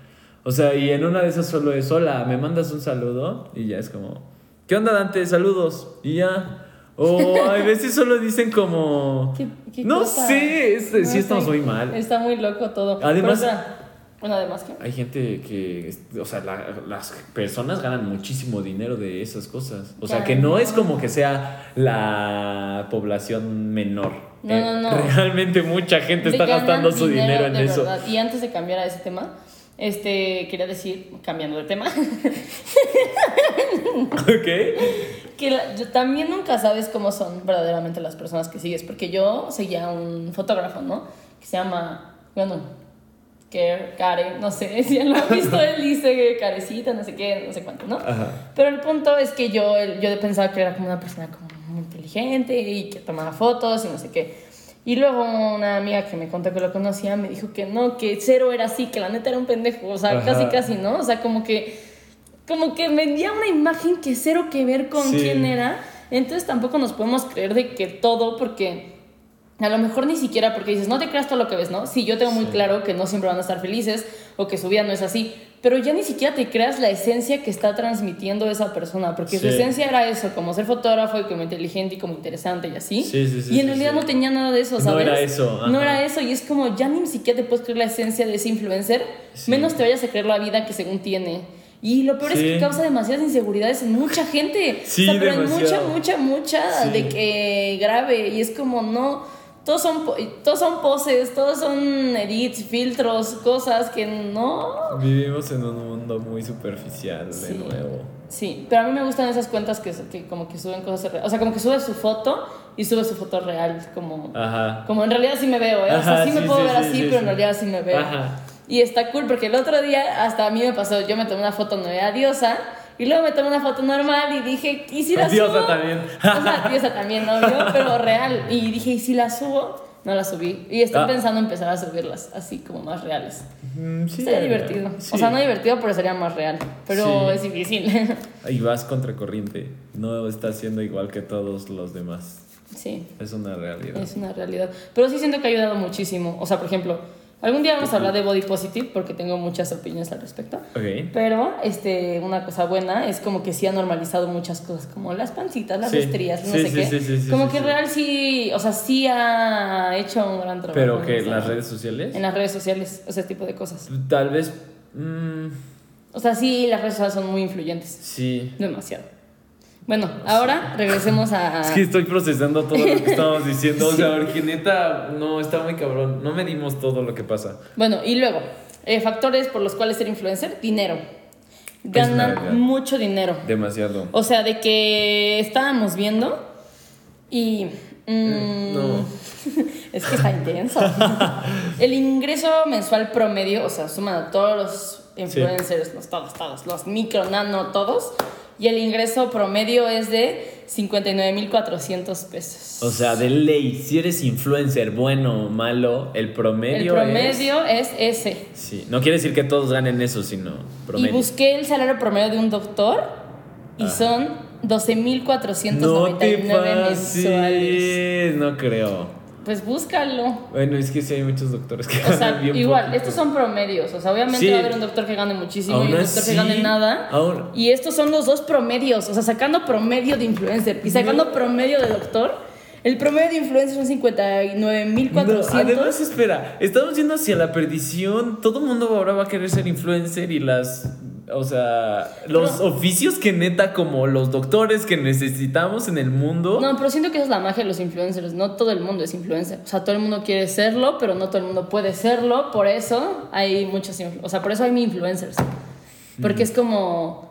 O sea, y en una de esas solo es, hola, me mandas un saludo y ya es como, ¿qué onda Dante? Saludos y ya. O a veces solo dicen como... ¿Qué- qué no cosa? sé, es- No sí estamos sé. muy mal. Está muy loco todo. Además- Pero, o sea, bueno, además que. Hay gente que, o sea, la- las personas ganan muchísimo dinero de esas cosas. O sea, que no es como que sea la población menor. No, Eh, no, no. Realmente mucha gente está gastando su dinero, en eso. verdad. Y antes de cambiar a ese tema, este, quería decir, cambiando de tema, ¿Ok? que la- yo también nunca sabes cómo son verdaderamente las personas que sigues. Porque yo seguía a un fotógrafo, ¿no? Que se llama, bueno, que Care, no sé si lo ha visto, él dice carecita, no sé qué, no sé cuánto, ¿no? Ajá. Pero el punto es que yo, yo pensaba que era como una persona como muy inteligente y que tomaba fotos y no sé qué. Y luego una amiga que me contó que lo conocía me dijo que no, que cero era así, que la neta era un pendejo, o sea, Ajá. casi casi, ¿no? O sea, como que, como que vendía una imagen que cero que ver con Sí. quién era. Entonces tampoco nos podemos creer de que todo, porque a lo mejor ni siquiera porque dices, no te creas todo lo que ves, ¿no? Sí, yo tengo muy Sí. claro que no siempre van a estar felices o que su vida no es así, pero ya ni siquiera te creas la esencia que está transmitiendo esa persona, porque su esencia era eso, como ser fotógrafo y como inteligente y como interesante y así. Sí, sí, sí, y en realidad no tenía nada de eso, No ¿sabes? era eso, No era eso y es como ya ni siquiera te puedes creer la esencia de ese influencer, menos te vayas a creer la vida que según tiene. Y lo peor es que causa demasiadas inseguridades en mucha gente. Sí, o sea, pero en mucha, mucha, mucha Sí. de que grave. Y es como, no, todos son, todos son poses, todos son edits, filtros, cosas que no. Vivimos en un mundo muy superficial de Sí. nuevo. Sí, pero a mí me gustan esas cuentas que, que como que suben cosas reales. O sea, como que sube su foto y sube su foto real. Como, Ajá. como en realidad sí me veo, ¿eh? o sea, Ajá, sí me sí, puedo sí, ver sí, así, sí, pero en sí. realidad sí me veo. Ajá. Y está cool porque el otro día hasta a mí me pasó, yo me tomé una foto no era diosa y luego me tomé una foto normal y dije, ¿y si la Diosa subo? también. O sea, diosa también, obvio, pero real. Y dije, ¿y si la subo? No la subí. Y estoy Ah. pensando en empezar a subirlas así como más reales. Mm, sí, Sería divertido. sí. O sea, no divertido, pero sería más real. Pero Sí. es difícil. Y vas contracorriente. No estás siendo igual que todos los demás. sí. Es una realidad. Es una realidad. Pero sí siento que ha ayudado muchísimo. O sea, por ejemplo, algún día vamos a hablar de body positive porque tengo muchas opiniones al respecto. Ok. Pero este, una cosa buena es como que sí ha normalizado muchas cosas, como las pancitas, las Sí. estrías, no Sí, sé sí, qué. sí, sí, sí, como que real sí, o sea, sí ha hecho un gran trabajo. Pero que en las redes sociales. En las redes sociales, ese tipo de cosas. Tal vez. mm, O sea, sí, las redes sociales son muy influyentes. sí. Demasiado. Bueno, ahora regresemos a... Es que estoy procesando todo lo que estábamos diciendo. O sea, porque neta, no, está muy cabrón. No medimos todo lo que pasa. Bueno, y luego, eh, factores por los cuales ser influencer, dinero. Ganan mucho dinero. Demasiado. O sea, de que estábamos viendo y... mm, No. Es que está intenso. El ingreso mensual promedio, o sea, suman a todos los influencers, los todos, todos, los micro, nano, todos. Y el ingreso promedio es de 59.400 pesos. O sea, de ley, si eres influencer, bueno o malo, el promedio. el es- promedio es, ese. Sí, no quiere decir que todos ganen eso, sino Y promedio. busqué el salario promedio de un doctor y Ajá. son 12.499 no mensuales. no creo. Pues búscalo. Bueno, es que sí hay muchos doctores que O sea, ganan bien igual, poquito. estos son promedios. O sea, obviamente Sí. va a haber un doctor que gane muchísimo Aún y un doctor así, que gane nada. aún- Y estos son los dos promedios. O sea, sacando promedio de influencer y sacando promedio de doctor, el promedio de influencer son 59.400. No, además, espera, estamos yendo hacia la perdición. Todo el mundo ahora va a querer ser influencer y las. O sea, los oficios que neta, como los doctores que necesitamos en el mundo. No, pero siento que esa es la magia de los influencers. No todo el mundo es influencer. O sea, todo el mundo quiere serlo, pero no todo el mundo puede serlo. Por eso hay muchos O sea, por eso hay mi influencers. Porque es como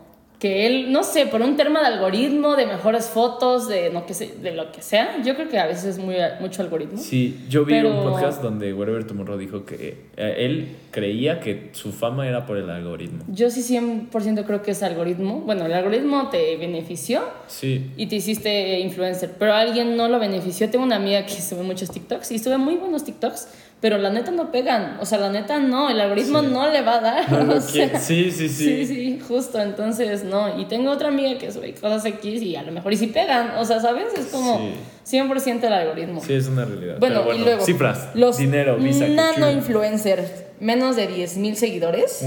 que él, no sé, por un tema de algoritmo, de mejores fotos, de, no que sé, de lo que sea. Yo creo que a veces es muy, mucho algoritmo. Sí, yo vi Pero- un podcast donde Wherever Tomorrow dijo que eh, él creía que su fama era por el algoritmo. Yo sí 100% creo que es algoritmo. Bueno, el algoritmo te benefició Sí. y te hiciste influencer, pero alguien no lo benefició. Tengo una amiga que sube muchos TikToks y sube muy buenos TikToks, pero la neta no pegan. O sea, la neta no, el algoritmo Sí. no le va a dar. No o sea. Sí, sí, Sí, sí. sí, justo. Entonces, no. Y tengo otra amiga que sube cosas X y a lo mejor y si pegan. O sea, ¿sabes? Es como Sí. 100% el algoritmo. Sí, es una realidad. Bueno, y luego. Cifras. Los dinero, visa. nano cuchillo. influencers, menos de 10 mil seguidores,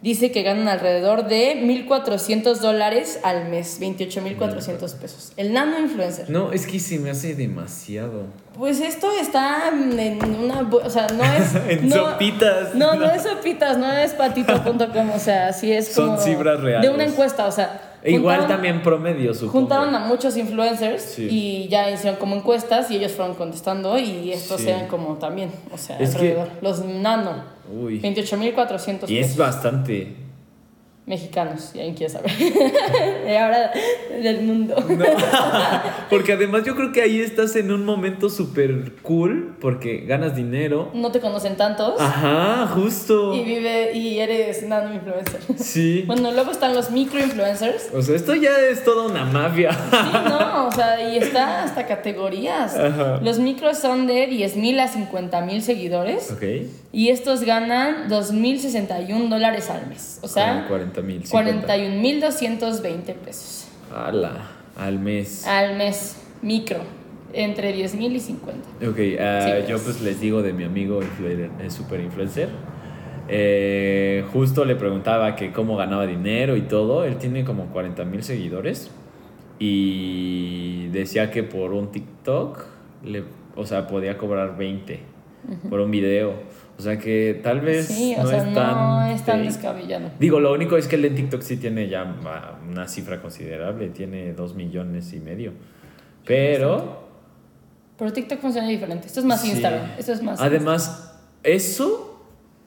dice que ganan alrededor de 1.400 dólares al mes, 28.400 pesos. El nano influencer. No, es que se me hace demasiado. Pues esto está en una... O sea, no es... En no, sopitas. No, no es sopitas, no es patito.com, o sea, sí es Son cifras reales. De una encuesta, o sea... E Igual juntaron- también promedio, supongo. Juntaron a muchos influencers Sí. y ya hicieron como encuestas y ellos fueron contestando y estos Sí. eran como también, o sea, Es que- alrededor. Los nano, Uy. 28.400 Y es bastante. Mexicanos, si alguien quiere saber. y ahora del mundo. No. porque además yo creo que ahí estás en un momento súper cool porque ganas dinero. No te conocen tantos Ajá, justo. y vive y eres nano influencer. Sí. Bueno, luego están los micro influencers. O sea, esto ya es toda una mafia. Sí, no, o sea, y está hasta categorías. Ajá. Los micros son de 10.000 a 50.000 seguidores. ok. Y estos ganan 2.061 dólares al mes. O sea, 40 mil. 41.220 pesos Ala, al mes. al mes. Micro. Entre 10.000 y 50. Ok, Sí, yo pues. pues les digo de mi amigo influencer, eh, super influencer. Eh, justo le preguntaba que cómo ganaba dinero y todo. Él tiene como 40 mil seguidores. Y decía que por un TikTok, le, o sea, podía cobrar 20 por un video. O sea que tal vez Sí, o no, sea, es no tan es tan descabellado. Digo, lo único es que el en TikTok sí tiene ya una cifra considerable. Tiene 2 millones y medio. Pero... Pero TikTok funciona diferente. Esto es más Sí. Instagram. Esto es más. Además, eso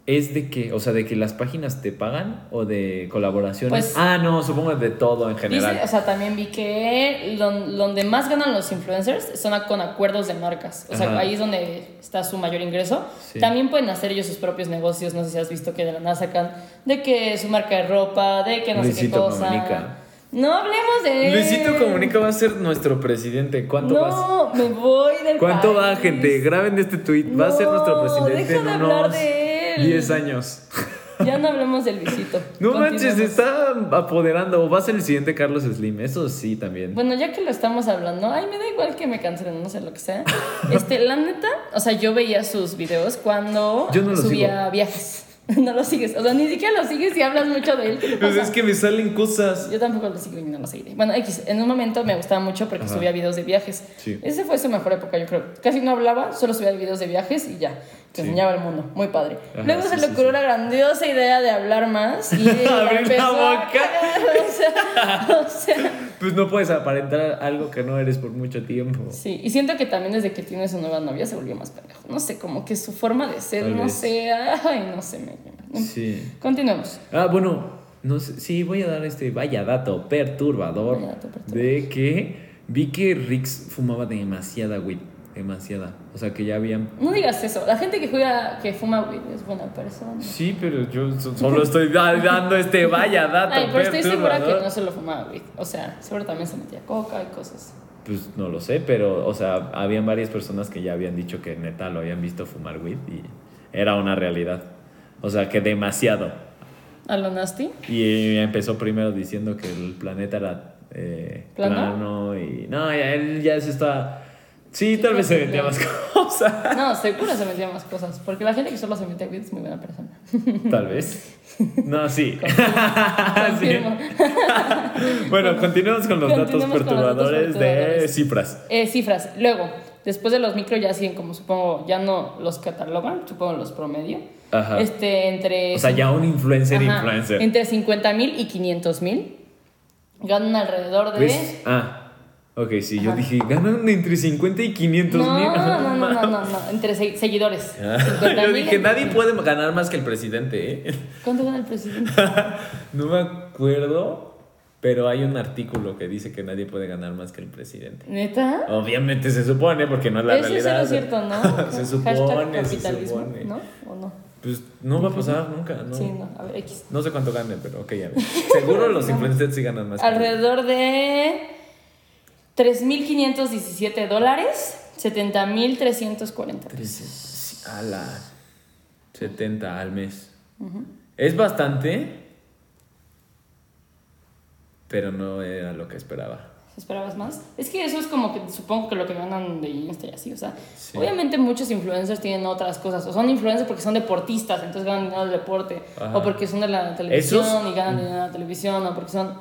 es de que, o sea, de que las páginas te pagan o de colaboraciones. Pues- ah, no, supongo de todo en general. Dice, o sea, también vi que don- donde más ganan los influencers son con acuerdos de marcas. O sea, Ajá. ahí es donde está su mayor ingreso. Sí. También pueden hacer ellos sus propios negocios. No sé si has visto que de la nada sacan de que su marca de ropa, de que no sé Luisito qué cosa. Comunica. No hablemos de. Luisito Comunica va a ser nuestro presidente. ¿Cuánto vas? No, me voy del ¿Cuánto va, gente? Graben este tweet. va a ser No, nuestro presidente deja de hablar unos de él. 10 años. Ya no hablemos del Luisito. No manches, se está apoderando. O va a ser el siguiente Carlos Slim. Eso sí, también. Bueno, ya que lo estamos hablando, ay, me da igual que me cancelen, no sé lo que sea. Este, la neta, o sea, yo veía sus videos cuando Yo no lo subía viajes. No lo sigues, o sea, ni siquiera lo sigues y hablas mucho de él. ¿Qué te Pues es que me salen cosas. Yo tampoco lo sigo y no lo seguiré. Bueno, X, en un momento me gustaba mucho porque Ajá. subía videos de viajes. Sí. Ese fue su mejor época, yo creo. Casi no hablaba, solo subía videos de viajes y ya. Te Sí. enseñaba el mundo. Muy padre. Ajá, Luego sí, se le ocurrió sí. la grandiosa idea de hablar más y Abrir la a boca. cagar, o sea, o sea, Pues no puedes aparentar algo que no eres por mucho tiempo. Sí, y siento que también desde que tiene su nueva novia se volvió más pendejo. No sé, como que su forma de ser, Tal no vez. sé, ay, no sé. Me... Sí. Continuemos. Ah, bueno, no sé, sí, voy a dar este vaya dato perturbador, Vaya dato perturbador. de que vi que Rix fumaba demasiada weed, demasiada. O sea, que ya habían... No digas eso. La gente que juega, que fuma weed es buena persona. Sí, pero yo so- solo estoy da- dando este vaya dato Ay, pero estoy segura que no se lo fumaba weed. O sea, seguro también se metía coca y cosas. Pues no lo sé, pero, o sea, habían varias personas que ya habían dicho que neta lo habían visto fumar weed y era una realidad. O sea, que demasiado. ¿A lo nasty? Y empezó primero diciendo que el planeta era eh, ¿Plano? plano y... No, ya, él ya se está... Sí, tal vez se metía más cosas. No, seguro se metía más cosas. Porque la gente que solo se mete weed es muy buena persona. Tal vez. No, sí. Confirmo. Bueno, continuemos con los datos Continuemos con los datos perturbadores de cifras. Eh, cifras. Luego, después de los micro ya siguen como supongo, ya no los catalogan, supongo los promedio. Ajá. Este, entre... O sea, ya un influencer, Ajá, influencer. Entre 50 mil y 500 mil. Ganan alrededor de... Ah, ok, sí, yo Ajá. dije, ganan entre 50 y 500 no, mil. no, no, no, no, no, entre se- seguidores. Ah, 50 Yo dije, nadie puede ganar más que el presidente, ¿eh? ¿Cuánto gana el presidente? No me acuerdo, pero hay un artículo que dice que nadie puede ganar más que el presidente. ¿Neta? Obviamente se supone, porque no es la Eso es realidad. cierto, ¿no? se supone, se capitalismo, supone. ¿no? ¿O no? Pues no va a pasar nunca, ¿no? Sí, no. A ver, X. No sé cuánto gane, pero ok, ya ves. Seguro los influencers sí ganan más. que Alrededor de 3.517 dólares, 70.340 Tres- sí, A la 70 al mes. Es bastante, pero no era lo que esperaba. ¿Esperabas más? Es que eso es como que supongo que lo que ganan de Insta y así, o sea, Sí. obviamente muchos influencers tienen otras cosas, o son influencers porque son deportistas, entonces ganan dinero del deporte, Ajá. o porque son de la televisión ¿Esos? y ganan dinero de la televisión, o porque son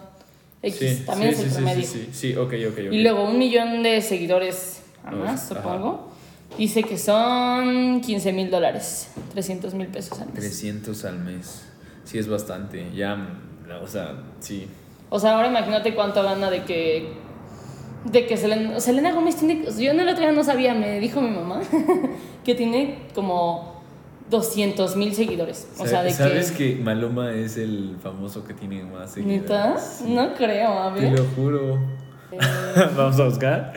X, Sí, también sí, es el sí, sí, promedio. Sí, sí, sí, ok, ok, ok. Y luego un millón de seguidores a No, más, ajá. supongo, dice que son 15 mil dólares, 300 mil pesos al mes. 300 al mes. Sí, es bastante. Ya, o sea, sí. O sea, ahora imagínate cuánto gana de que. De que Selena, Selena Gómez tiene. Yo en el otro día no sabía, me dijo mi mamá que tiene como 200 mil seguidores. O sea, de ¿Sabes que. que... Maluma es el famoso que tiene más seguidores? No creo, a Te ver. lo juro. Eh, Vamos a buscar.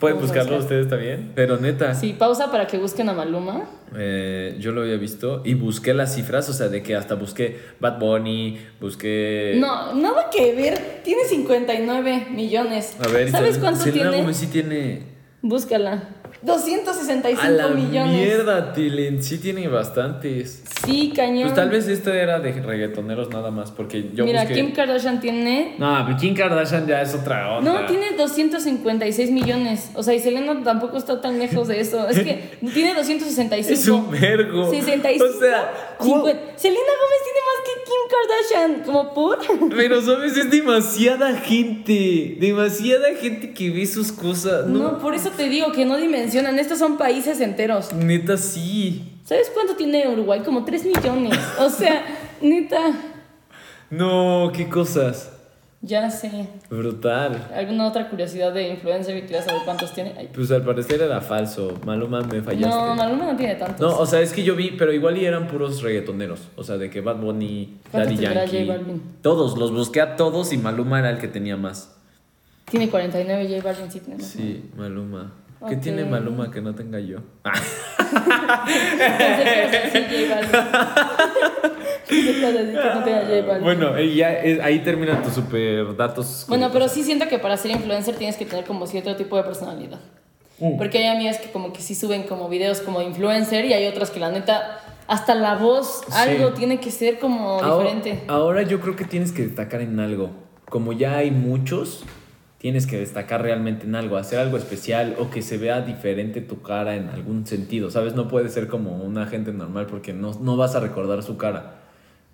Pueden buscarlo buscar. ustedes también. Pero neta, sí, pausa para que busquen a Maluma. eh, yo lo había visto y busqué las cifras, o sea, de que hasta busqué Bad Bunny, busqué... No, nada que ver. Tiene 59 millones. A ver, ¿Sabes cuánto Selena tiene? Gómez sí tiene... Búscala. 265 A la millones. mierda, Tilen, sí tiene bastantes. Sí, cañón. Pues tal vez esta era de reggaetoneros nada más, porque yo Mira, busqué... Kim Kardashian tiene No, pero Kim Kardashian ya es otra onda. No, tiene 256 millones. O sea, y Selena tampoco está tan lejos de eso. Es que tiene 265. Es un vergo. 65. O sea, ¿cu- 50. Selena Gómez tiene más que Kim Kardashian. Como por. Pero, ¿sabes? Es demasiada gente. Demasiada gente que ve sus cosas. No. No, por eso te digo que no dimensionan. Estos son países enteros. neta, sí. ¿Sabes cuánto tiene Uruguay? Como 3 millones. O sea, neta. No, qué cosas. Ya sé. Brutal. ¿Alguna otra curiosidad de influencer que quieras saber cuántos tiene? Ay. Pues al parecer era falso. Maluma me fallaste. No, Maluma no tiene tantos. No, o sea, es que yo vi, pero igual y eran puros reggaetoneros. O sea, de que Bad Bunny, ¿Cuánto Daddy Yankee. J Balvin? Todos, los busqué a todos y Maluma era el que tenía más. Tiene 49, J Balvin sí. Sí, Maluma. ¿Qué tiene Maluma que no tenga yo? Bueno, y ya es- ahí terminan tus super datos. Bueno, pero sí siento que para ser influencer tienes que tener como cierto tipo de personalidad. Mm. Porque hay amigas que como que sí suben como videos como influencer y hay otras que la neta, hasta la voz, algo tiene que ser como ahora, diferente. ahora yo creo que tienes que destacar en algo. Como ya hay muchos, tienes que destacar realmente en algo, hacer algo especial o que se vea diferente tu cara en algún sentido, ¿sabes? No puede ser como una gente normal porque no, no vas a recordar su cara.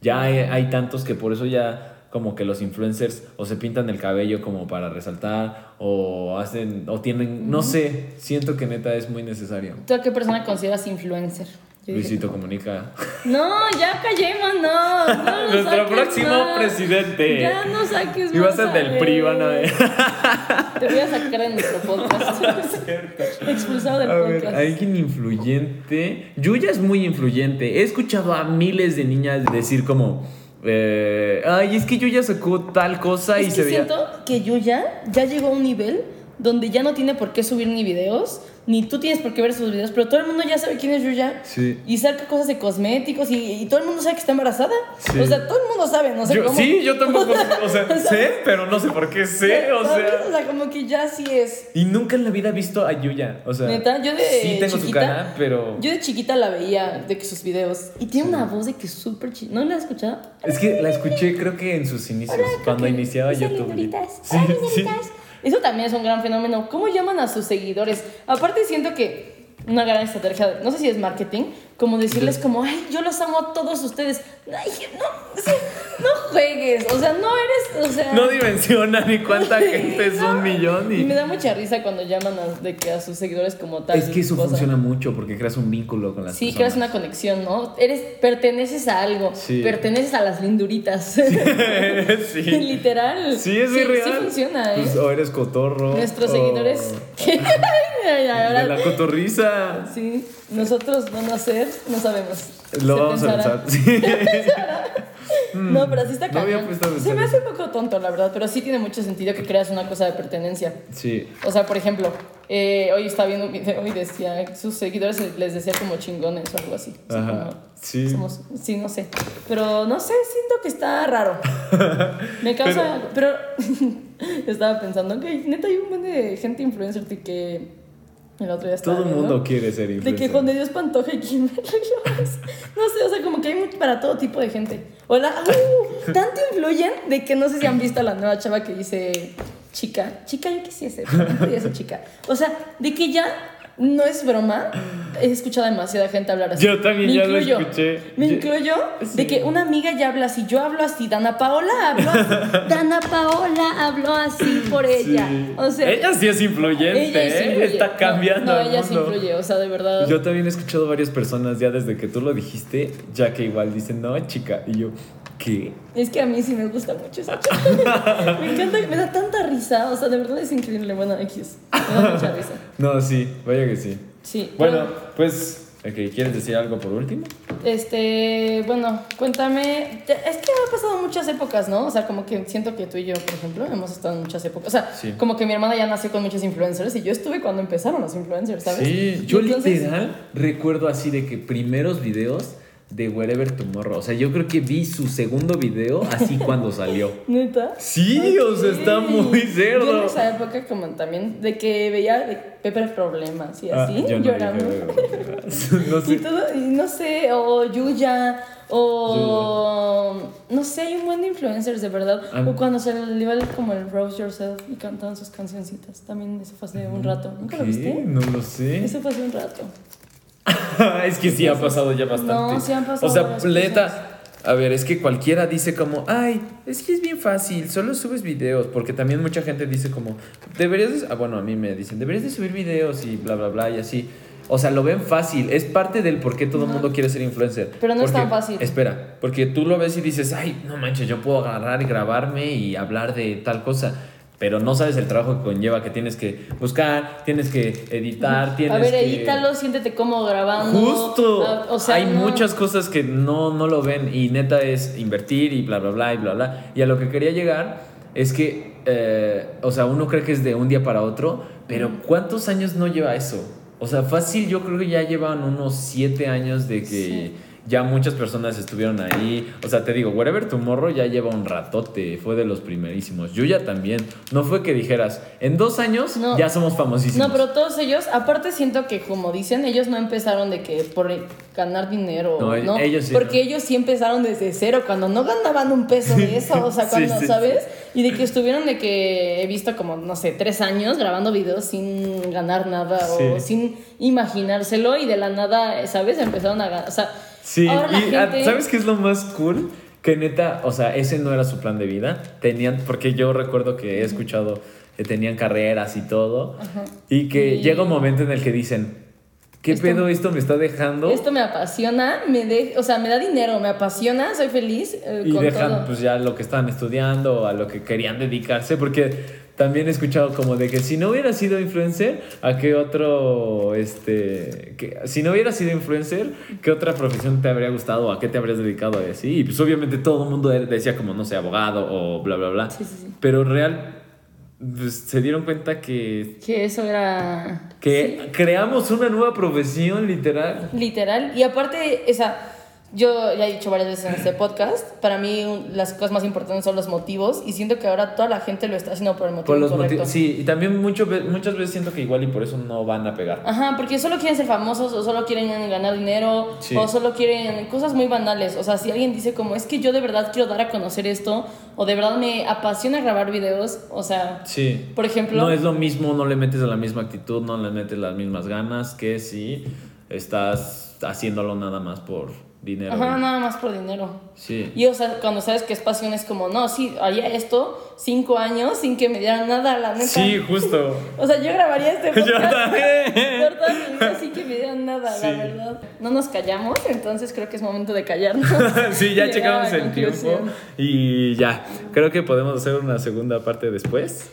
Ya hay, hay tantos que por eso ya como que los influencers o se pintan el cabello como para resaltar o hacen o tienen, no sé, siento que neta es muy necesario. ¿Tú a qué persona consideras influencer? Yo dije, Luisito comunica. No, ya callemos, no. Nuestro próximo más. presidente. Ya no saques Y va a más ser del PRI, van a ver. Te voy a sacar en nuestro podcast. Expulsado del A ver, podcast. alguien influyente. Yuya es muy influyente. He escuchado a miles de niñas decir como. eh, Ay, es que Yuya sacó tal cosa y Es se que veía. siento que Yuya ya llegó a un nivel donde ya no tiene por qué subir ni videos, ni tú tienes por qué ver sus videos, pero todo el mundo ya sabe quién es Yuya. Sí. Y saca cosas de cosméticos y, y todo el mundo sabe que está embarazada. Sí. O sea, todo el mundo sabe, no sé Yo- cómo. sí, yo tampoco. O sea, sé, pero no sé por qué sé. O sea. O sea, como que ya sí es. Y nunca en la vida he visto a Yuya. O sea. Neta, yo de Sí tengo su cara, pero. Yo de chiquita la veía de que sus videos. Y tiene una voz de que es súper chida. ¿No la has escuchado? Es que la escuché, creo que en sus inicios, cuando iniciaba YouTube. linduritas. Sí, Hola, sí. Eso también es un gran fenómeno. ¿Cómo llaman a sus seguidores? Aparte siento que una gran estrategia, no sé si es marketing, como decirles como, ay, yo los amo a todos ustedes. Ay, no, no juegues, o sea, no eres, o sea... No dimensiona ni cuánta Sí, gente es un millón. Y Y... me da mucha risa cuando llaman a, de que a sus seguidores como tal. Es que eso cosa. funciona mucho porque creas un vínculo con las Sí, personas. creas una conexión, ¿no? Eres, perteneces a algo, Sí. perteneces a las linduritas. sí. Literal. Sí, es muy sí. Sí funciona, ¿eh? Pues, o eres cotorro. Nuestros o- seguidores. De la cotorriza. Sí, nosotros van a ser, no sabemos. Lo Se vamos pensará. a pensar. Sí. No, pero así está No había puesto a Se me hace un poco tonto, la verdad, pero sí tiene mucho sentido que creas una cosa de pertenencia. Sí. O sea, por ejemplo, eh, hoy estaba viendo un video y decía, sus seguidores les decía como chingones o algo así. O sea, Ajá, como, sí. somos- sí, no sé. Pero no sé, siento que está raro. Me causa. Pero, estaba pensando que neta hay un montón de gente influencer que el otro día estaba Todo el mundo quiere ser De influencer. que Juan de Dios Pantoja y Kim. No sé, o sea, como que hay mucho para todo tipo de gente. Hola, uh, tanto influyen de que no sé si han visto a la nueva chava que dice chica, chica, yo quisiese, podía ser chica. O sea, de que ya no es broma, he escuchado a demasiada gente hablar así. Yo también Me ya lo escuché. Me Yo- incluyo Sí. de que una amiga ya habla así, yo hablo así, Dana Paola habló así, Dana Paola habló así por ella. Sí. O sea, ella sí es influyente, ella ¿eh? influye. está No, cambiando. No, el ella sí influye, o sea, de verdad. Yo también he escuchado varias personas ya desde que tú lo dijiste, ya que igual dicen, no, chica. Y yo, ¿qué? Es que a mí sí me gusta mucho esa chica. me encanta, me da tanta risa, o sea, de verdad es increíble. Bueno, X. Me da mucha risa. No, sí, vaya que sí. Sí. Bueno, pues, ok, ¿quieres decir algo por último? Este, bueno, cuéntame. Es que han pasado muchas épocas, ¿no? O sea, como que siento que tú y yo, por ejemplo, hemos estado en muchas épocas. O sea, Sí. como que mi hermana ya nació con muchos influencers y yo estuve cuando empezaron los influencers, ¿sabes? Sí, yo entonces- literal recuerdo así de que primeros videos de Wherever Tomorrow. O sea, yo creo que vi su segundo video así cuando salió. ¿Neta? Sí, o sea, está muy Yo en cerdo. esa época como también de que veía de Pepe Problemas y Ah, así, yo no llorando. dije, no Y sé. todo, y no sé, o Yuya, o no sé, hay un buen de influencers de verdad. Ah. O cuando se le iba el- como el Rose Yourself y cantaban sus cancioncitas. También eso fue hace un rato. ¿Nunca lo viste? No lo sé. Eso fue hace un rato. es que sí ha pasado ya bastante. No, sí han pasado O sea, neta. A ver, es que cualquiera dice como, ay, es que es bien fácil, solo subes videos, porque también mucha gente dice como, deberías, de- ah, bueno, a mí me dicen, deberías de subir videos y bla, bla, bla, y así. O sea, lo ven fácil, es parte del por qué todo el mundo quiere ser influencer. Pero no es tan fácil. Espera, porque tú lo ves y dices, ay, no manches, yo puedo agarrar y grabarme y hablar de tal cosa. Pero no sabes el trabajo que conlleva, que tienes que buscar, tienes que editar, tienes A ver, que... edítalo, siéntete como grabando. Justo. Ah, o sea, Hay no- muchas cosas que no, no lo ven y neta es invertir y bla, bla, bla y bla, bla. Y a lo que quería llegar es que, eh, o sea, uno cree que es de un día para otro, pero ¿cuántos años no lleva eso? O sea, fácil, yo creo que ya llevan unos siete años de que Sí. Ya muchas personas estuvieron ahí. O sea, te digo, Wherever Tomorrow ya lleva un ratote, fue de los primerísimos. Yuya también. No fue que dijeras, en dos años No. ya somos famosísimos. No, pero todos ellos, aparte siento que como dicen, ellos no empezaron de que por ganar dinero, No, ¿no? ellos sí, Porque ¿no? ellos sí empezaron desde cero, cuando no ganaban un peso de eso, o sea, cuando, sí, ¿sabes? Y de que estuvieron de que he visto como, no sé, tres años grabando videos sin ganar nada o sin imaginárselo y de la nada, ¿sabes? Empezaron a ganar, o sea, Sí, ahora y ah, gente... ¿sabes qué es lo más cool? Que neta, o sea, ese no era su plan de vida. Tenían, porque yo recuerdo que he escuchado que tenían carreras y todo. Ajá. Y que Y- llega un momento en el que dicen, ¿qué Esto- pedo esto me está dejando? Esto me apasiona, me de, o sea, me da dinero, me apasiona, soy feliz eh, y con dejan todo. pues ya lo que estaban estudiando a lo que querían dedicarse. Porque también he escuchado como de que si no hubiera sido influencer, ¿a qué otro, este, que, si no hubiera sido influencer, ¿qué otra profesión te habría gustado a qué te habrías dedicado y así? Y pues obviamente todo el mundo decía como, no sé, abogado o bla, bla, bla. Sí, sí, sí. Pero real, pues, se dieron cuenta que, Que eso era... que creamos una nueva profesión, literal. Literal. Y aparte, esa, yo ya he dicho varias veces en este podcast, para mí las cosas más importantes son los motivos y siento que ahora toda la gente lo está haciendo por el motivo Por los motivos. Sí, y también mucho, muchas veces siento que igual y por eso no van a pegar. Ajá, porque solo quieren ser famosos o solo quieren ganar dinero Sí. o solo quieren cosas muy banales. O sea, si alguien dice como es que yo de verdad quiero dar a conocer esto o de verdad me apasiona grabar videos, o sea, Sí. por ejemplo... No es lo mismo, no le metes la misma actitud, no le metes las mismas ganas que si estás haciéndolo nada más por dinero. Ajá, nada más por dinero. Sí. Y o sea, cuando sabes que es pasión es como, no, sí, haría esto cinco años sin que me dieran nada, la neta. Sí, justo. O sea, yo grabaría este Yo podcast también. por toda mi vida sin que me dieran nada, Sí. la verdad. No nos callamos, entonces creo que es momento de callarnos. sí, ya checamos el tiempo y ya. Creo que podemos hacer una segunda parte después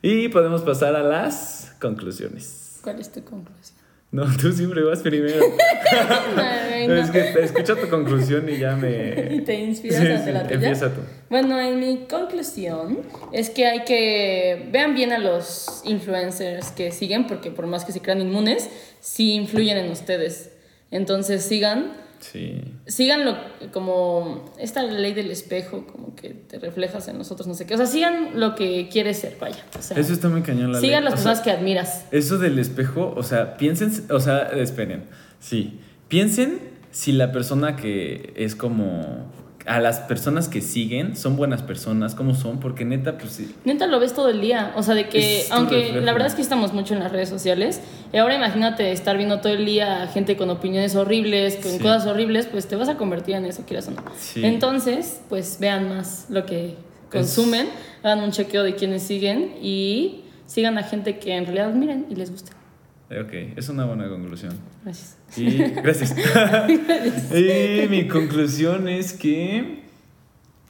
y podemos pasar a las conclusiones. ¿Cuál es tu conclusión? No, tú siempre vas primero. Ay, no. Es que te escucho tu conclusión y ya Y me... te inspiras Sí, ante sí, la tuya. empieza tú. Bueno, en mi conclusión es que hay que vean bien a los influencers que siguen, porque por más que se crean inmunes, sí influyen en ustedes. Entonces sigan, Sí. síganlo como esta ley del espejo, como que te reflejas en los otros, no sé qué. O sea, sigan lo que quieres ser, vaya. O sea, Eso está muy cañón la sigan ley. las O sea, personas que admiras. Eso del espejo, o sea, piensen, o sea, esperen, sí, piensen si la persona que es como, a las personas que siguen son buenas personas, cómo son, porque neta, pues sí. Neta lo ves todo el día. O sea, de que, aunque la verdad es que estamos mucho en las redes sociales, y ahora imagínate estar viendo todo el día gente con opiniones horribles, con Sí. cosas horribles, pues te vas a convertir en eso, quieras o no. Sí. Entonces, pues vean más lo que consumen, hagan un chequeo de quienes siguen y sigan a gente que en realidad miren y les guste. Ok, es una buena conclusión. Gracias. Y gracias. y mi conclusión es que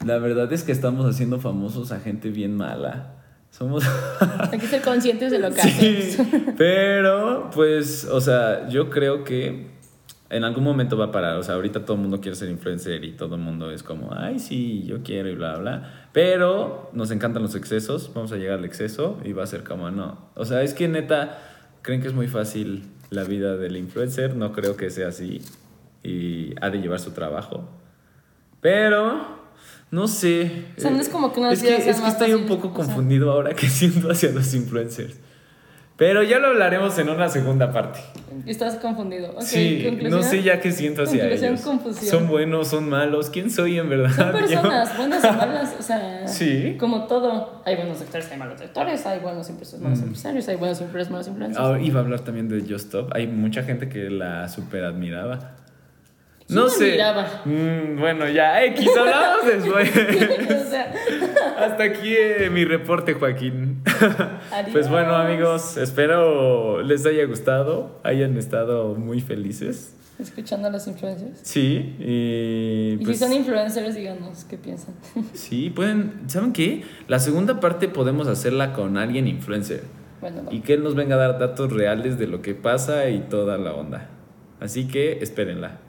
la verdad es que estamos haciendo famosos a gente bien mala. Somos Hay que ser conscientes de lo que Sí, hacemos. pero pues, o sea, yo creo que en algún momento va a parar. O sea, ahorita todo el mundo quiere ser influencer y todo el mundo es como, ay, sí, yo quiero y bla, bla. Pero nos encantan los excesos, vamos a llegar al exceso y va a ser como, no. O sea, es que neta, creen que es muy fácil la vida del influencer. No creo que sea así y ha de llevar su trabajo. Pero... No sé. O sea, no es como que unas es que, es que estoy un poco o sea. confundido ahora que siento hacia los influencers. Pero ya lo hablaremos en una segunda parte. Estás confundido. Sí, conclusión. no sé ya qué siento hacia ellos. confusión. Son buenos, son malos. ¿Quién soy en verdad? Son Yo- personas buenas o malas, o sea, Sí. como todo. Hay buenos actores, hay malos actores, hay buenos empresarios, malos empresarios, hay buenos empresarios, malos influencers. Ah, iba a hablar también de Just Stop. Hay mucha gente que la super admiraba. ¿Quién No sé. Mm, bueno, ya, X, hablamos después. o sea, Hasta aquí eh, mi reporte, Joaquín. Adiós. Pues bueno, amigos, espero les haya gustado, hayan estado muy felices. escuchando a los influencers. Sí, y Y pues, si son influencers, díganos qué piensan. sí, pueden, ¿saben qué? La segunda parte podemos hacerla con alguien influencer Bueno, y que él nos venga a dar datos reales de lo que pasa y toda la onda. Así que espérenla.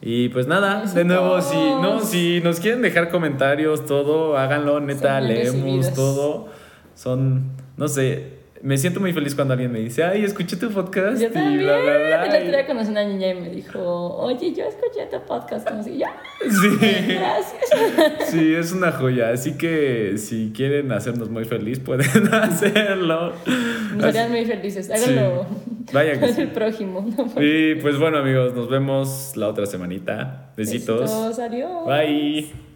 Y pues nada, de nuevo, si, no, si nos quieren dejar comentarios, todo, háganlo, neta, leemos recibidos. todo. Son, no sé, me siento muy feliz cuando alguien me dice, ay, escuché tu podcast Yo y también. bla, bla, bla. El otro y- día conocí a una niña y me dijo, oye, yo escuché tu podcast. Como si, ya, Sí. gracias. Sí, es una joya. Así que si quieren hacernos muy feliz, pueden hacerlo. Me harían muy felices. Háganlo Vaya que sí. el prójimo. Y pues bueno, amigos, nos vemos la otra semanita. Besitos. Besitos, adiós. Bye.